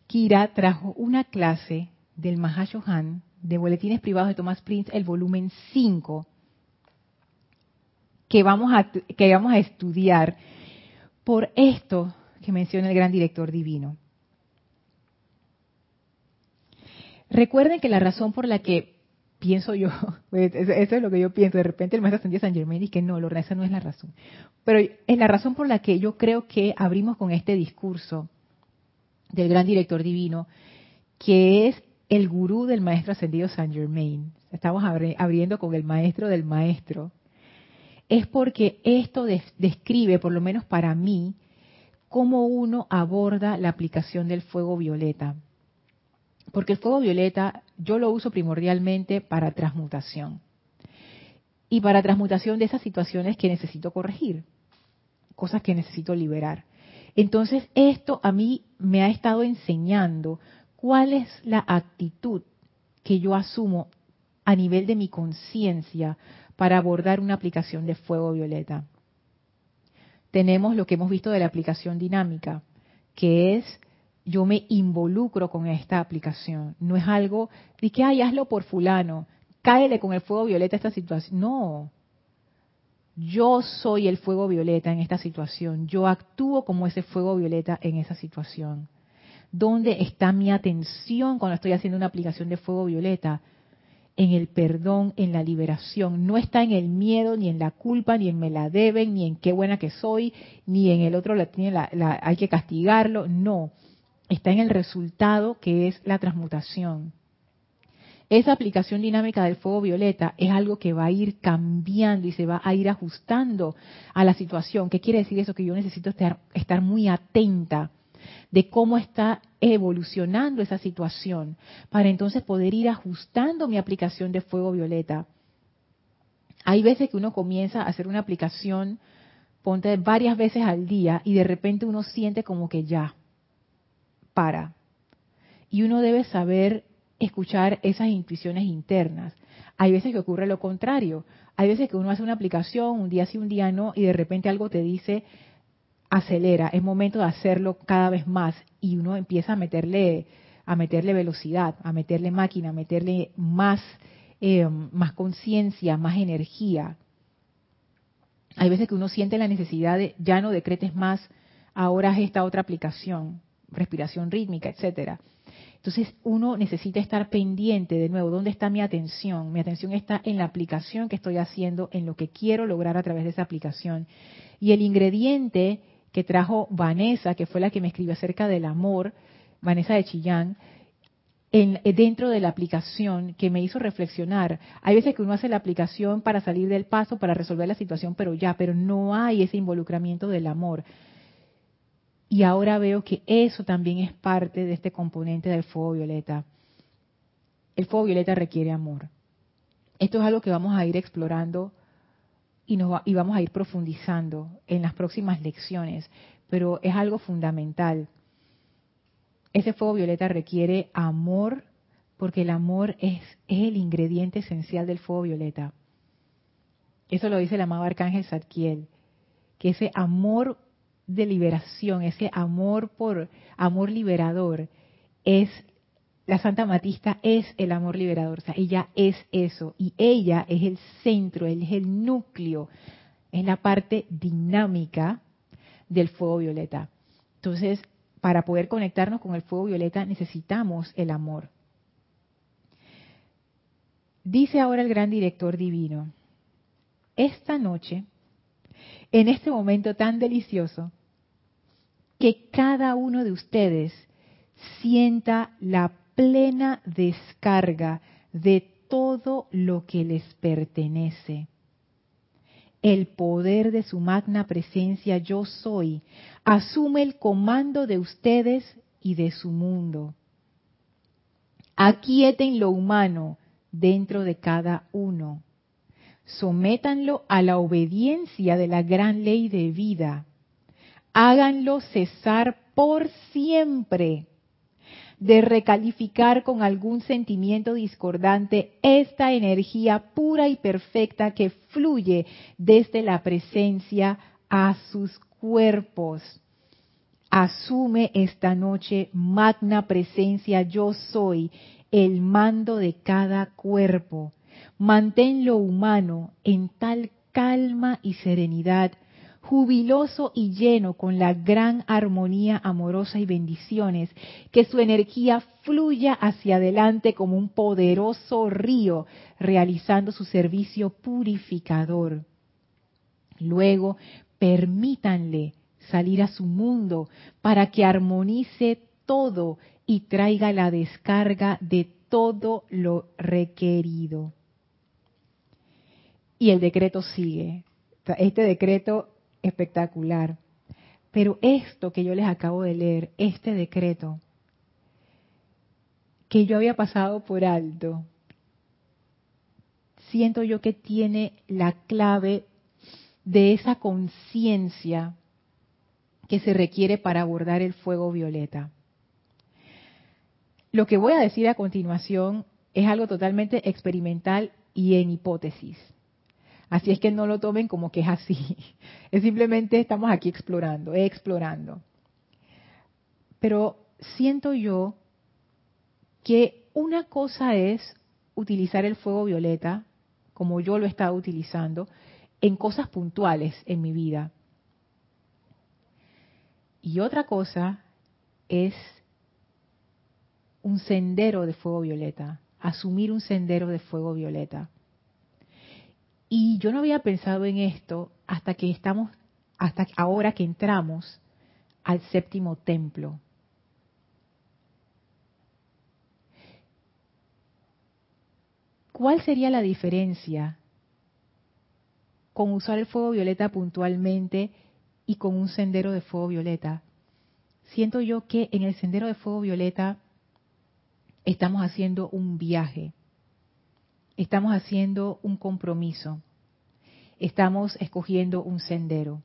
Kira trajo una clase del Mahashohan de Boletines Privados de Thomas Prince, el volumen 5, que vamos a, que vamos a estudiar por esto que menciona el gran director divino. Recuerden que la razón por la que pienso yo, pues, eso es lo que yo pienso, de repente el maestro ascendido San Germain dice que no, Lorna, esa no es la razón. Pero es la razón por la que yo creo que abrimos con este discurso del gran director divino, que es el gurú del maestro ascendido San Germain. Estamos abriendo con el maestro del maestro. Es porque esto describe, por lo menos para mí, cómo uno aborda la aplicación del fuego violeta porque el fuego violeta yo lo uso primordialmente para transmutación. Y para transmutación de esas situaciones que necesito corregir, cosas que necesito liberar. Entonces esto a mí me ha estado enseñando cuál es la actitud que yo asumo a nivel de mi conciencia para abordar una aplicación de fuego violeta. Tenemos lo que hemos visto de la aplicación dinámica, que es yo me involucro con esta aplicación. No es algo de que, ay, hazlo por fulano, cáele con el fuego violeta esta situación. No. Yo soy el fuego violeta en esta situación. Yo actúo como ese fuego violeta en esa situación. ¿Dónde está mi atención cuando estoy haciendo una aplicación de fuego violeta? En el perdón, en la liberación. No está en el miedo, ni en la culpa, ni en me la deben, ni en qué buena que soy, ni en el otro la, tiene la, hay que castigarlo. No está en el resultado que es la transmutación. Esa aplicación dinámica del fuego violeta es algo que va a ir cambiando y se va a ir ajustando a la situación. ¿Qué quiere decir eso? Que yo necesito estar, muy atenta de cómo está evolucionando esa situación para entonces poder ir ajustando mi aplicación de fuego violeta. Hay veces que uno comienza a hacer una aplicación, ponte varias veces al día y de repente uno siente como que ya, para. Y uno debe saber escuchar esas intuiciones internas. Hay veces que ocurre lo contrario. Hay veces que uno hace una aplicación, un día sí, un día no, y de repente algo te dice, acelera, es momento de hacerlo cada vez más. Y uno empieza a meterle, a meterle velocidad, a meterle máquina, a meterle más, eh, más conciencia, más energía. Hay veces que uno siente la necesidad de ya no decretes más, ahora es esta otra aplicación, respiración rítmica, etcétera. Entonces uno necesita estar pendiente de nuevo, ¿dónde está mi atención? Mi atención está en la aplicación que estoy haciendo, en lo que quiero lograr a través de esa aplicación. Y el ingrediente que trajo Vanessa, que fue la que me escribió acerca del amor, Vanessa de Chillán, en, dentro de la aplicación que me hizo reflexionar. Hay veces que uno hace la aplicación para salir del paso, para resolver la situación, pero ya, pero no hay ese involucramiento del amor. Y ahora veo que eso también es parte de este componente del fuego violeta. El fuego violeta requiere amor. Esto es algo que vamos a ir explorando y, vamos a ir profundizando en las próximas lecciones, pero es algo fundamental. Ese fuego violeta requiere amor porque el amor es, es el ingrediente esencial del fuego violeta. Eso lo dice el amado arcángel Zadkiel, que ese amor de liberación, ese amor por amor liberador, es la Santa Matista es el amor liberador, o sea, ella es eso y ella es el centro, él es el núcleo, es la parte dinámica del fuego violeta. Entonces, para poder conectarnos con el fuego violeta necesitamos el amor. Dice ahora el gran director divino, esta noche, en este momento tan delicioso, que cada uno de ustedes sienta la plena descarga de todo lo que les pertenece. El poder de su magna presencia yo soy asume el comando de ustedes y de su mundo. Aquieten lo humano dentro de cada uno. Sométanlo a la obediencia de la gran ley de vida háganlo cesar por siempre de recalificar con algún sentimiento discordante esta energía pura y perfecta que fluye desde la presencia a sus cuerpos. Asume esta noche, magna presencia, yo soy, el mando de cada cuerpo. Mantén lo humano en tal calma y serenidad jubiloso y lleno con la gran armonía amorosa y bendiciones, que su energía fluya hacia adelante como un poderoso río, realizando su servicio purificador. Luego, permítanle salir a su mundo para que armonice todo y traiga la descarga de todo lo requerido. Y el decreto sigue. Este decreto espectacular. Pero esto que yo les acabo de leer, este decreto, que yo había pasado por alto, siento yo que tiene la clave de esa conciencia que se requiere para abordar el fuego violeta. Lo que voy a decir a continuación es algo totalmente experimental y en hipótesis. Así es que no lo tomen como que es así. Es simplemente estamos aquí explorando, explorando. Pero siento yo que una cosa es utilizar el fuego violeta, como yo lo he estado utilizando, en cosas puntuales en mi vida. Y otra cosa es un sendero de fuego violeta, asumir un sendero de fuego violeta. Y yo no había pensado en esto hasta que estamos, hasta ahora que entramos al séptimo templo. ¿Cuál sería la diferencia con usar el fuego violeta puntualmente y con un sendero de fuego violeta? Siento yo que en el sendero de fuego violeta estamos haciendo un viaje estamos haciendo un compromiso, estamos escogiendo un sendero.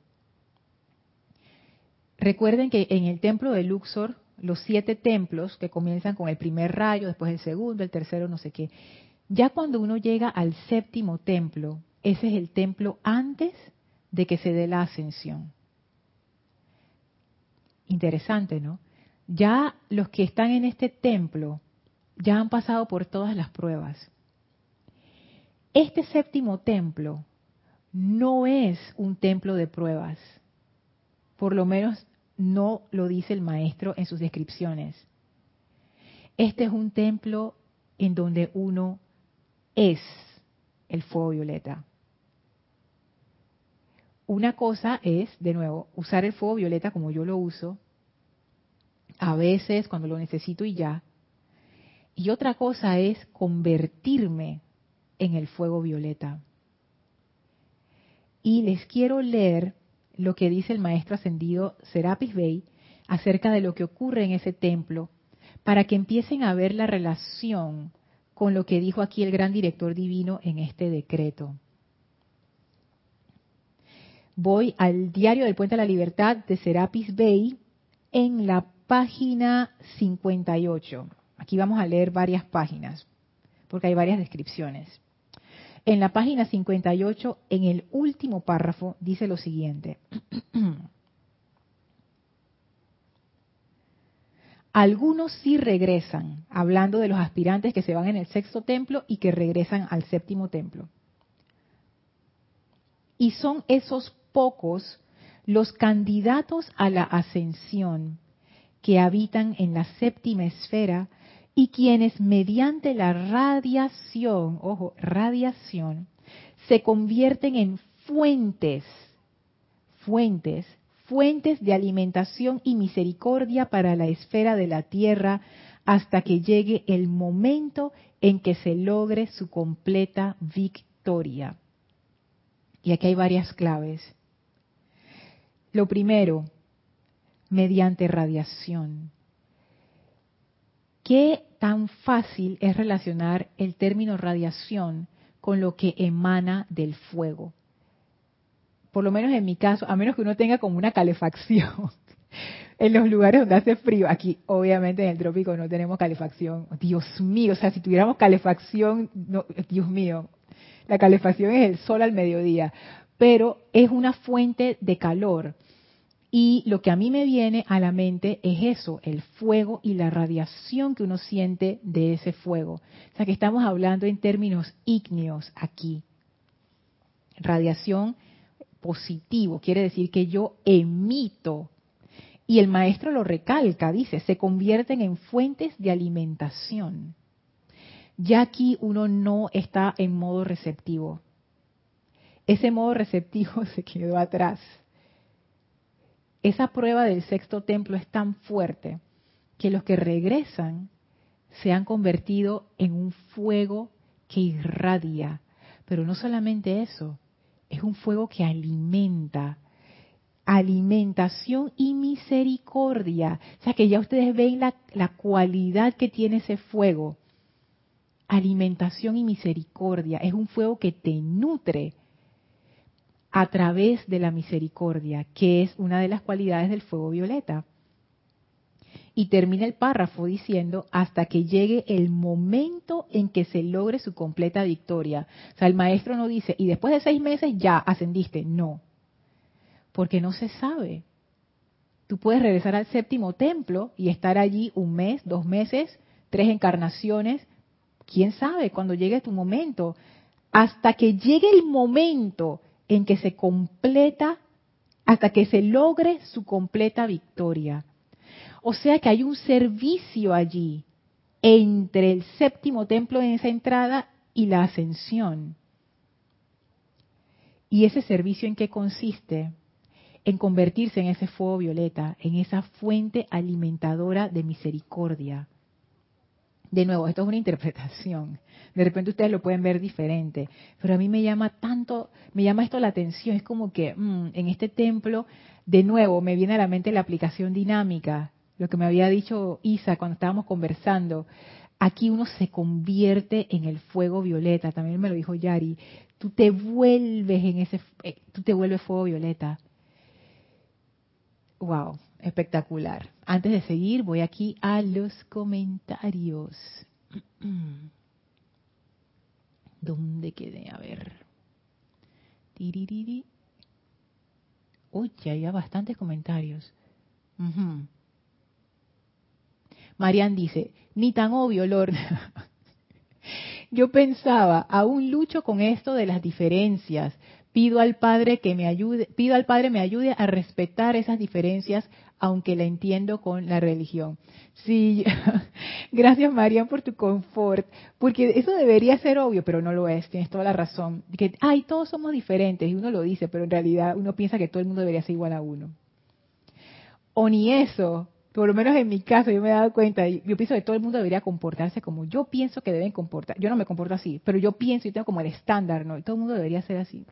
Recuerden que en el templo de Luxor, los siete templos que comienzan con el primer rayo, después el segundo, el tercero, no sé qué, ya cuando uno llega al séptimo templo, ese es el templo antes de que se dé la ascensión. Interesante, ¿no? Ya los que están en este templo ya han pasado por todas las pruebas. Este séptimo templo no es un templo de pruebas. Por lo menos no lo dice el maestro en sus descripciones. Este es un templo en donde uno es el fuego violeta. Una cosa es, de nuevo, usar el fuego violeta como yo lo uso, a veces cuando lo necesito y ya. Y otra cosa es convertirme en el fuego violeta. Y les quiero leer lo que dice el maestro ascendido Serapis Bey acerca de lo que ocurre en ese templo, para que empiecen a ver la relación con lo que dijo aquí el gran director divino en este decreto. Voy al diario del Puente de la Libertad de Serapis Bey en la página 58. Aquí vamos a leer varias páginas, porque hay varias descripciones. En la página 58, en el último párrafo, dice lo siguiente. Algunos sí regresan, hablando de los aspirantes que se van en el sexto templo y que regresan al séptimo templo. Y son esos pocos los candidatos a la ascensión que habitan en la séptima esfera y quienes mediante la radiación, ojo, radiación, se convierten en fuentes, fuentes, fuentes de alimentación y misericordia para la esfera de la tierra hasta que llegue el momento en que se logre su completa victoria. Y aquí hay varias claves. Lo primero, mediante radiación. ¿Qué tan fácil es relacionar el término radiación con lo que emana del fuego? Por lo menos en mi caso, a menos que uno tenga como una calefacción en los lugares donde hace frío. Aquí, obviamente, en el trópico no tenemos calefacción. Dios mío, o sea, si tuviéramos calefacción, Dios mío, la calefacción es el sol al mediodía, pero es una fuente de calor. Y lo que a mí me viene a la mente es eso, el fuego y la radiación que uno siente de ese fuego. O sea que estamos hablando en términos ígneos aquí. Radiación positivo, quiere decir que yo emito. Y el maestro lo recalca, dice, se convierten en fuentes de alimentación. Ya aquí uno no está en modo receptivo. Ese modo receptivo se quedó atrás esa prueba del sexto templo es tan fuerte que los que regresan se han convertido en un fuego que irradia. Pero no solamente eso, es un fuego que alimenta. Alimentación y misericordia. O sea que ya ustedes ven la, la cualidad que tiene ese fuego. Alimentación y misericordia. Es un fuego que te nutre a través de la misericordia, que es una de las cualidades del fuego violeta. Y termina el párrafo diciendo, hasta que llegue el momento en que se logre su completa victoria. O sea, el maestro no dice, y después de seis meses ya ascendiste. No, porque no se sabe. Tú puedes regresar al séptimo templo y estar allí un mes, dos meses, tres encarnaciones. ¿Quién sabe cuando llegue tu momento? Hasta que llegue el momento en que se completa, hasta que se logre su completa victoria. O sea que hay un servicio allí entre el séptimo templo en esa entrada y la ascensión. ¿Y ese servicio en qué consiste? En convertirse en ese fuego violeta, en esa fuente alimentadora de misericordia. De nuevo, esto es una interpretación. De repente ustedes lo pueden ver diferente, pero a mí me llama tanto, me llama esto la atención. Es como que mm, en este templo, de nuevo, me viene a la mente la aplicación dinámica, lo que me había dicho Isa cuando estábamos conversando. Aquí uno se convierte en el fuego violeta, también me lo dijo Yari. Tú te vuelves en ese, eh, tú te vuelves fuego violeta. Wow, espectacular. Antes de seguir, voy aquí a los comentarios. ¿Dónde quedé? A ver. Tiririri. Uy, ya hay bastantes comentarios. Marian dice, ni tan obvio, Lord. Yo pensaba, aún lucho con esto de las diferencias, Pido al Padre que me ayude, pido al Padre me ayude a respetar esas diferencias, aunque la entiendo con la religión. Sí, gracias María por tu confort, porque eso debería ser obvio, pero no lo es, tienes toda la razón. Que, ay, todos somos diferentes, y uno lo dice, pero en realidad uno piensa que todo el mundo debería ser igual a uno. O ni eso, por lo menos en mi caso, yo me he dado cuenta, yo pienso que todo el mundo debería comportarse como yo pienso que deben comportar. Yo no me comporto así, pero yo pienso y tengo como el estándar, ¿no? Y todo el mundo debería ser así.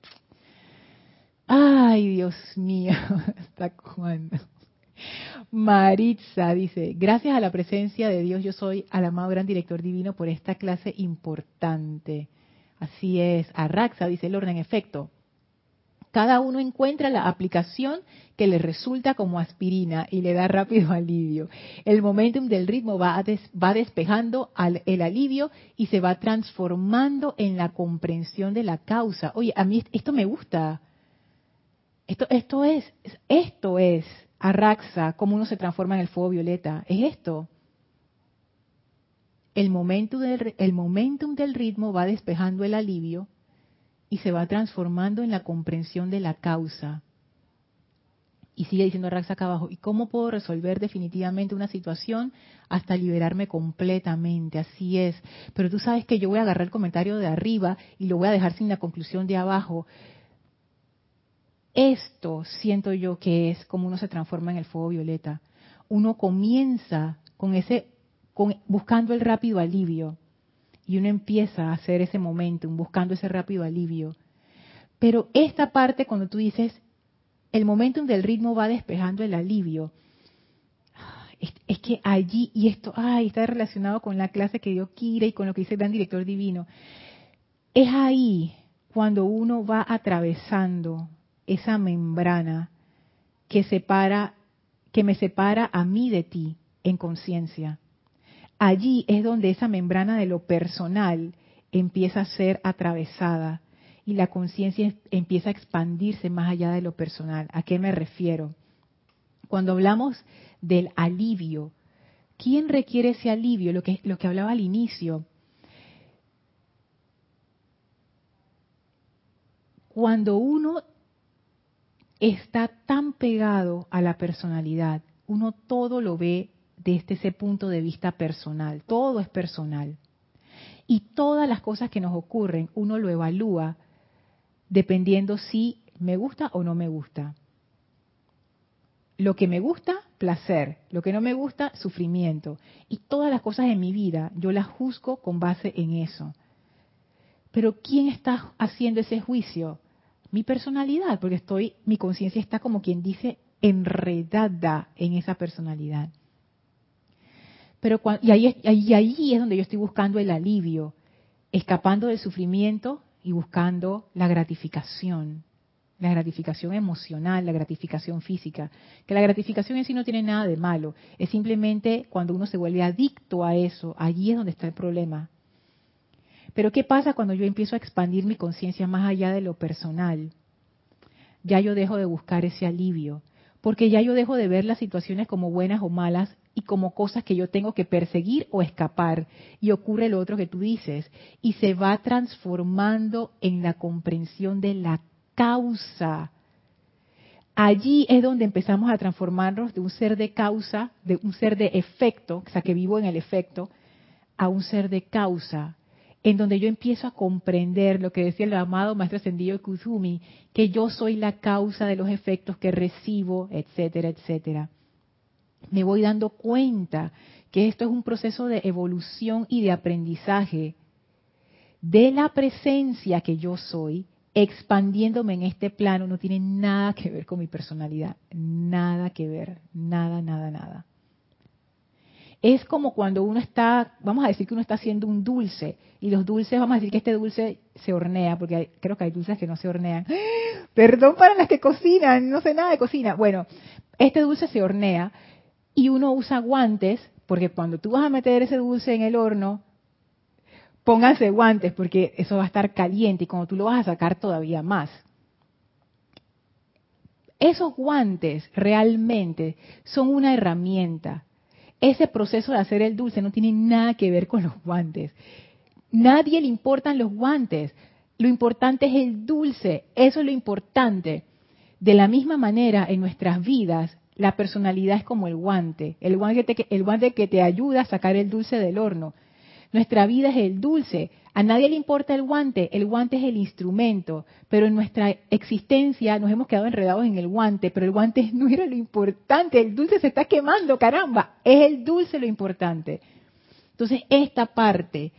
Ay, Dios mío, ¿hasta cuándo? Maritza dice, gracias a la presencia de Dios yo soy al amado gran director divino por esta clase importante. Así es, Arraxa dice el orden efecto. Cada uno encuentra la aplicación que le resulta como aspirina y le da rápido alivio. El momentum del ritmo va, va despejando el alivio y se va transformando en la comprensión de la causa. Oye, a mí esto me gusta. Esto, esto es, esto es Arraxa, cómo uno se transforma en el fuego violeta. Es esto. El momentum, del, el momentum del ritmo va despejando el alivio y se va transformando en la comprensión de la causa. Y sigue diciendo Arraxa acá abajo, ¿y cómo puedo resolver definitivamente una situación hasta liberarme completamente? Así es. Pero tú sabes que yo voy a agarrar el comentario de arriba y lo voy a dejar sin la conclusión de abajo. Esto siento yo que es como uno se transforma en el fuego violeta. Uno comienza con ese, buscando el rápido alivio y uno empieza a hacer ese momento, buscando ese rápido alivio. Pero esta parte cuando tú dices, el momentum del ritmo va despejando el alivio, es, que allí, y esto, está relacionado con la clase que dio Kira y con lo que dice el gran director divino, es ahí cuando uno va atravesando esa membrana que separa, que me separa a mí de ti en conciencia. Allí es donde esa membrana de lo personal empieza a ser atravesada y la conciencia empieza a expandirse más allá de lo personal. ¿A qué me refiero? Cuando hablamos del alivio, ¿quién requiere ese alivio? Lo que, lo que hablaba al inicio. Cuando uno está tan pegado a la personalidad. Uno todo lo ve desde ese punto de vista personal. Todo es personal. Y todas las cosas que nos ocurren, uno lo evalúa dependiendo si me gusta o no me gusta. Lo que me gusta, placer. Lo que no me gusta, sufrimiento. Y todas las cosas en mi vida, yo las juzgo con base en eso. Pero ¿quién está haciendo ese juicio? Mi personalidad, porque estoy, mi conciencia está como quien dice enredada en esa personalidad. Pero y ahí, ahí, ahí es donde yo estoy buscando el alivio, escapando del sufrimiento y buscando la gratificación, la gratificación emocional, la gratificación física. Que la gratificación en sí no tiene nada de malo, es simplemente cuando uno se vuelve adicto a eso, allí es donde está el problema. Pero ¿qué pasa cuando yo empiezo a expandir mi conciencia más allá de lo personal? Ya yo dejo de buscar ese alivio, porque ya yo dejo de ver las situaciones como buenas o malas y como cosas que yo tengo que perseguir o escapar. Y ocurre lo otro que tú dices, y se va transformando en la comprensión de la causa. Allí es donde empezamos a transformarnos de un ser de causa, de un ser de efecto, o sea, que vivo en el efecto, a un ser de causa, en donde yo empiezo a comprender lo que decía el amado Maestro Ascendido Kuzumi, que yo soy la causa de los efectos que recibo, etcétera, etcétera. Me voy dando cuenta que esto es un proceso de evolución y de aprendizaje de la presencia que yo soy, expandiéndome en este plano, no tiene nada que ver con mi personalidad, nada que ver, nada, nada, nada es como cuando uno está, vamos a decir que uno está haciendo un dulce, y los dulces, vamos a decir que este dulce se hornea, porque creo que hay dulces que no se hornean. Perdón para las que cocinan, no sé nada de cocina. Bueno, este dulce se hornea y uno usa guantes, porque cuando tú vas a meter ese dulce en el horno, pónganse guantes, porque eso va a estar caliente y cuando tú lo vas a sacar todavía más. Esos guantes realmente son una herramienta ese proceso de hacer el dulce no tiene nada que ver con los guantes. Nadie le importan los guantes. Lo importante es el dulce, eso es lo importante. De la misma manera, en nuestras vidas, la personalidad es como el guante, el guante, que te, ayuda a sacar el dulce del horno. Nuestra vida es el dulce. A nadie le importa el guante, el guante es el instrumento, pero en nuestra existencia nos hemos quedado enredados en el guante, pero el guante no era lo importante, el dulce se está quemando, caramba, es el dulce lo importante. Entonces, esta parte,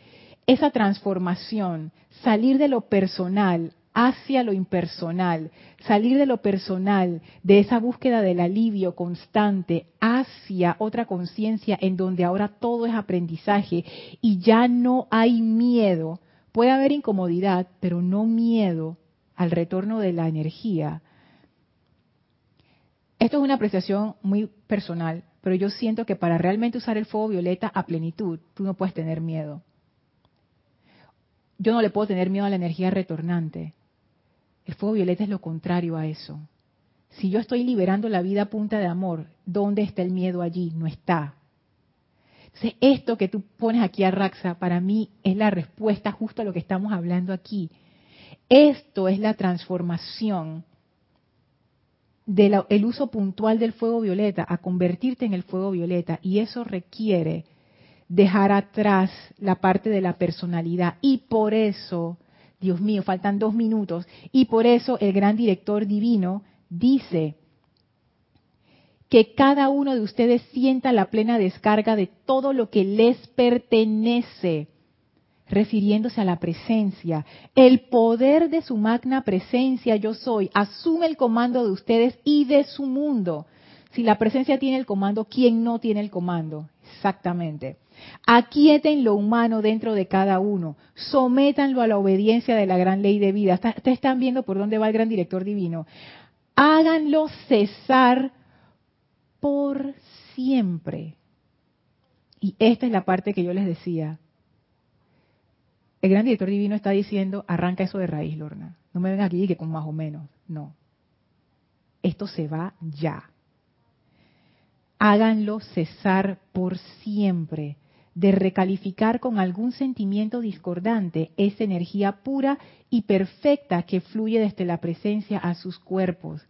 esa transformación, salir de lo personal hacia lo impersonal, salir de lo personal, de esa búsqueda del alivio constante, hacia otra conciencia en donde ahora todo es aprendizaje y ya no hay miedo. Puede haber incomodidad, pero no miedo al retorno de la energía. Esto es una apreciación muy personal, pero yo siento que para realmente usar el fuego violeta a plenitud, tú no puedes tener miedo. Yo no le puedo tener miedo a la energía retornante el fuego violeta es lo contrario a eso. Si yo estoy liberando la vida punta de amor, ¿dónde está el miedo allí? No está. Entonces, esto que tú pones aquí a Raxa, para mí es la respuesta justo a lo que estamos hablando aquí. Esto es la transformación del uso puntual del fuego violeta a convertirte en el fuego violeta. Y eso requiere dejar atrás la parte de la personalidad. Y por eso Dios mío, faltan dos minutos. Y por eso el gran director divino dice que cada uno de ustedes sienta la plena descarga de todo lo que les pertenece, refiriéndose a la presencia. El poder de su magna presencia, yo soy, asume el comando de ustedes y de su mundo. Si la presencia tiene el comando, ¿quién no tiene el comando? Exactamente. Aquieten lo humano dentro de cada uno. Sométanlo a la obediencia de la gran ley de vida. Ustedes están viendo por dónde va el gran director divino. Háganlo cesar por siempre. Y esta es la parte que yo les decía. El gran director divino está diciendo, arranca eso de raíz, Lorna. No me ven aquí que con más o menos. No. Esto se va ya. Háganlo cesar por siempre de recalificar con algún sentimiento discordante esa energía pura y perfecta que fluye desde la presencia a sus cuerpos.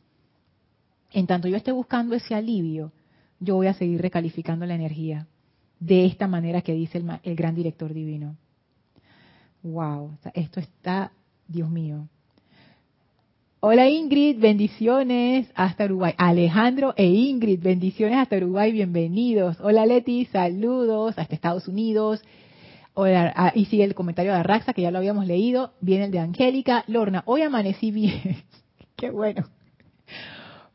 En tanto yo esté buscando ese alivio, yo voy a seguir recalificando la energía de esta manera que dice el, gran director divino. Wow, esto está, Dios mío. Hola Ingrid, bendiciones hasta Uruguay. Alejandro e Ingrid, bendiciones hasta Uruguay, bienvenidos. Hola Leti, saludos hasta Estados Unidos. Hola, ah, y sigue el comentario de Arraxa, que ya lo habíamos leído. Viene el de Angélica. Lorna, hoy amanecí bien. Qué bueno.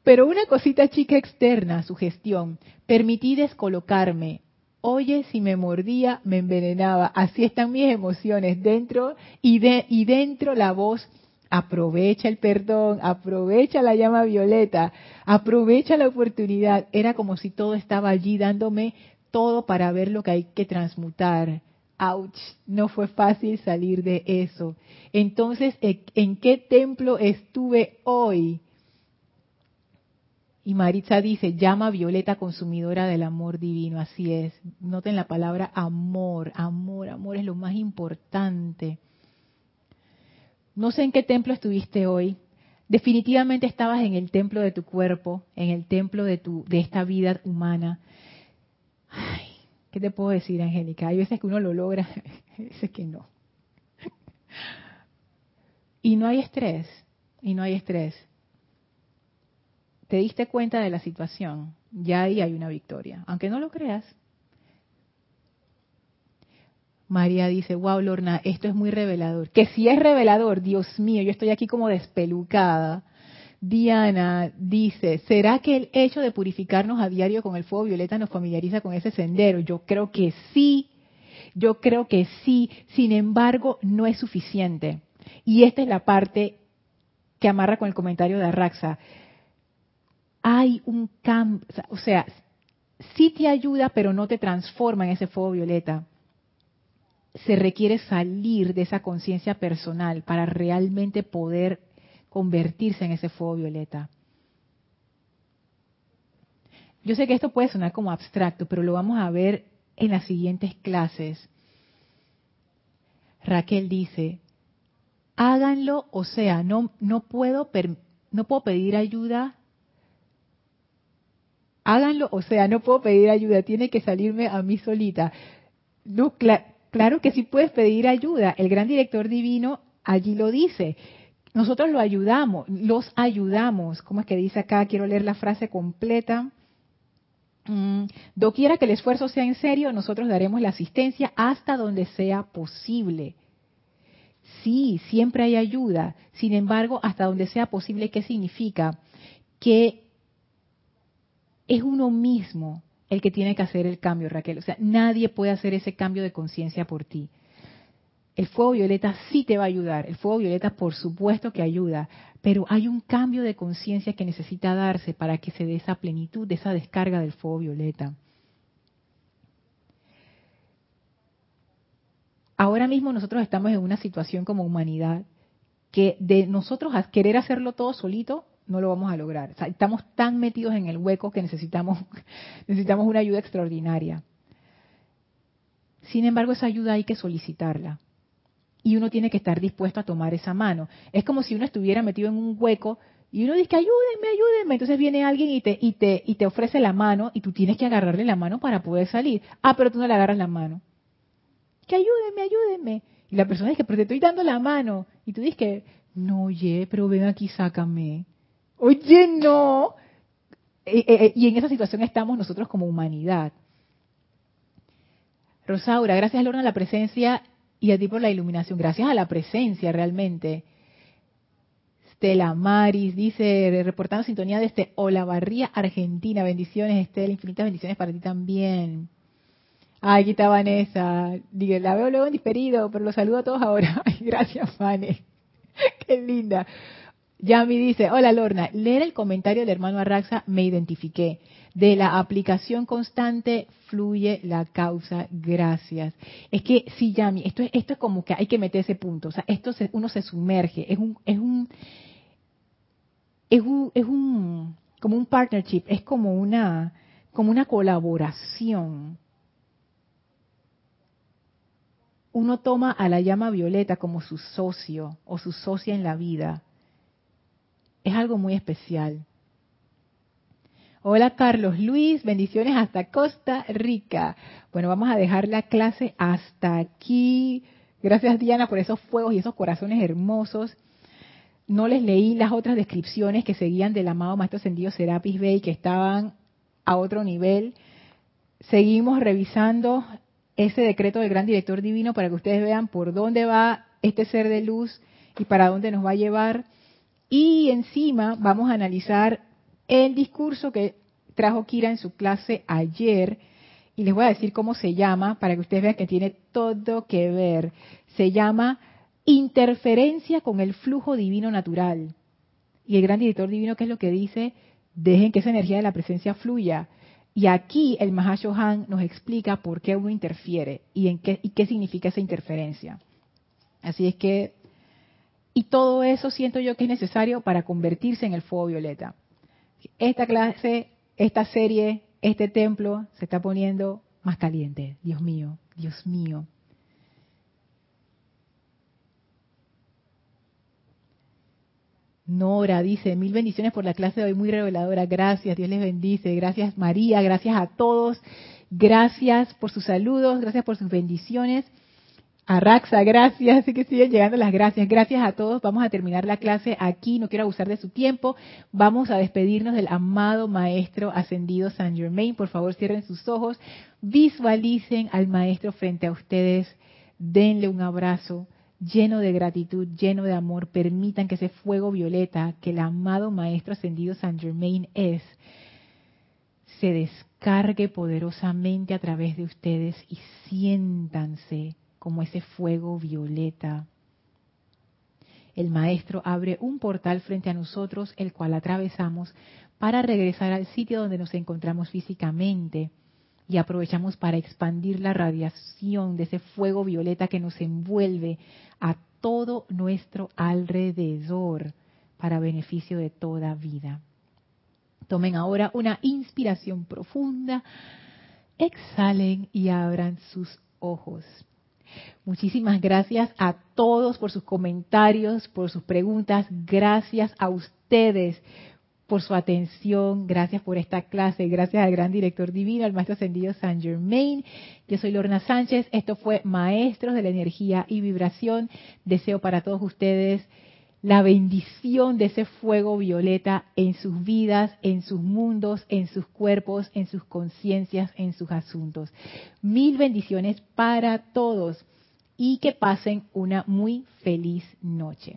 Pero una cosita chica externa, su gestión. Permití descolocarme. Oye, si me mordía, me envenenaba. Así están mis emociones dentro y, de, y dentro la voz aprovecha el perdón, aprovecha la llama violeta, aprovecha la oportunidad. Era como si todo estaba allí dándome todo para ver lo que hay que transmutar. Ouch, no fue fácil salir de eso. Entonces, ¿en qué templo estuve hoy? Y Maritza dice, llama violeta consumidora del amor divino. Así es. Noten la palabra amor, amor, amor es lo más importante. No sé en qué templo estuviste hoy. Definitivamente estabas en el templo de tu cuerpo, en el templo de tu de esta vida humana. Ay, ¿qué te puedo decir, Angélica? Hay veces que uno lo logra, hay veces que no. Y no hay estrés, y no hay estrés. Te diste cuenta de la situación, ya ahí hay una victoria, aunque no lo creas. María dice, wow, Lorna, esto es muy revelador. Que si es revelador, Dios mío, yo estoy aquí como despelucada. Diana dice, ¿será que el hecho de purificarnos a diario con el fuego violeta nos familiariza con ese sendero? Yo creo que sí, yo creo que sí, sin embargo, no es suficiente. Y esta es la parte que amarra con el comentario de Arraxa. Hay un cambio, o sea, sí te ayuda, pero no te transforma en ese fuego violeta se requiere salir de esa conciencia personal para realmente poder convertirse en ese fuego violeta. Yo sé que esto puede sonar como abstracto, pero lo vamos a ver en las siguientes clases. Raquel dice, háganlo, o sea, no, no, puedo, no puedo pedir ayuda. Háganlo, o sea, no puedo pedir ayuda, tiene que salirme a mí solita. Claro que sí puedes pedir ayuda. El gran director divino allí lo dice. Nosotros lo ayudamos, los ayudamos. ¿Cómo es que dice acá? Quiero leer la frase completa. Mm, doquiera que el esfuerzo sea en serio, nosotros daremos la asistencia hasta donde sea posible. Sí, siempre hay ayuda. Sin embargo, hasta donde sea posible, ¿qué significa? Que es uno mismo el que tiene que hacer el cambio, Raquel. O sea, nadie puede hacer ese cambio de conciencia por ti. El fuego violeta sí te va a ayudar. El fuego violeta, por supuesto que ayuda. Pero hay un cambio de conciencia que necesita darse para que se dé esa plenitud, de esa descarga del fuego violeta. ahora mismo nosotros estamos en una situación como humanidad que de nosotros querer hacerlo todo solito no lo vamos a lograr. estamos tan metidos en el hueco que necesitamos, necesitamos una ayuda extraordinaria. Sin embargo, esa ayuda hay que solicitarla. Y uno tiene que estar dispuesto a tomar esa mano. Es como si uno estuviera metido en un hueco y uno dice, ayúdenme, ayúdenme. Entonces viene alguien y te, y, te, y te ofrece la mano y tú tienes que agarrarle la mano para poder salir. Ah, pero tú no le agarras la mano que ayúdenme, ayúdenme. Y la persona dice, pero te estoy dando la mano. Y tú dices no, oye, pero ven aquí, sácame. Oye, no. Eh, eh, eh, y en esa situación estamos nosotros como humanidad. Rosaura, gracias Lorna a la presencia y a ti por la iluminación. Gracias a la presencia realmente. Estela Maris dice, reportando sintonía desde Olavarría, Argentina. Bendiciones, Estela, infinitas bendiciones para ti también. Ay, aquí está Vanessa. Digo, la veo luego en diferido, pero los saludo a todos ahora. Ay, gracias, Vane. Qué linda. Yami dice, hola Lorna, leer el comentario del hermano Arraxa me identifiqué. De la aplicación constante fluye la causa, gracias. Es que sí, Yami, esto es, esto es como que hay que meter ese punto. O sea, esto uno se sumerge, es un, es un, es un, es un, como un partnership, es como una, como una colaboración uno toma a la llama violeta como su socio o su socia en la vida. Es algo muy especial. Hola Carlos Luis, bendiciones hasta Costa Rica. Bueno, vamos a dejar la clase hasta aquí. Gracias Diana por esos fuegos y esos corazones hermosos. No les leí las otras descripciones que seguían del amado Maestro Ascendido Serapis Bey que estaban a otro nivel. Seguimos revisando ese decreto del gran director divino para que ustedes vean por dónde va este ser de luz y para dónde nos va a llevar. Y encima vamos a analizar el discurso que trajo Kira en su clase ayer y les voy a decir cómo se llama para que ustedes vean que tiene todo que ver. Se llama interferencia con el flujo divino natural. Y el gran director divino, ¿qué es lo que dice? Dejen que esa energía de la presencia fluya. Y aquí el Mahashohan nos explica por qué uno interfiere y, en qué, y qué significa esa interferencia. Así es que, y todo eso siento yo que es necesario para convertirse en el fuego violeta. Esta clase, esta serie, este templo se está poniendo más caliente. Dios mío, Dios mío. Nora dice, mil bendiciones por la clase de hoy, muy reveladora. Gracias, Dios les bendice. Gracias María, gracias a todos. Gracias por sus saludos, gracias por sus bendiciones. A Raxa, gracias, así que siguen llegando las gracias. Gracias a todos. Vamos a terminar la clase aquí, no quiero abusar de su tiempo. Vamos a despedirnos del amado Maestro Ascendido San Germain. Por favor, cierren sus ojos, visualicen al Maestro frente a ustedes, denle un abrazo lleno de gratitud, lleno de amor, permitan que ese fuego violeta que el amado Maestro Ascendido San Germain es, se descargue poderosamente a través de ustedes y siéntanse como ese fuego violeta. El Maestro abre un portal frente a nosotros, el cual atravesamos para regresar al sitio donde nos encontramos físicamente y aprovechamos para expandir la radiación de ese fuego violeta que nos envuelve a todo nuestro alrededor para beneficio de toda vida. Tomen ahora una inspiración profunda, exhalen y abran sus ojos. Muchísimas gracias a todos por sus comentarios, por sus preguntas. Gracias a ustedes por su atención. Gracias por esta clase. Gracias al gran director divino, al maestro ascendido San Germain. Yo soy Lorna Sánchez. Esto fue Maestros de la Energía y Vibración. Deseo para todos ustedes la bendición de ese fuego violeta en sus vidas, en sus mundos, en sus cuerpos, en sus conciencias, en sus asuntos. Mil bendiciones para todos y que pasen una muy feliz noche.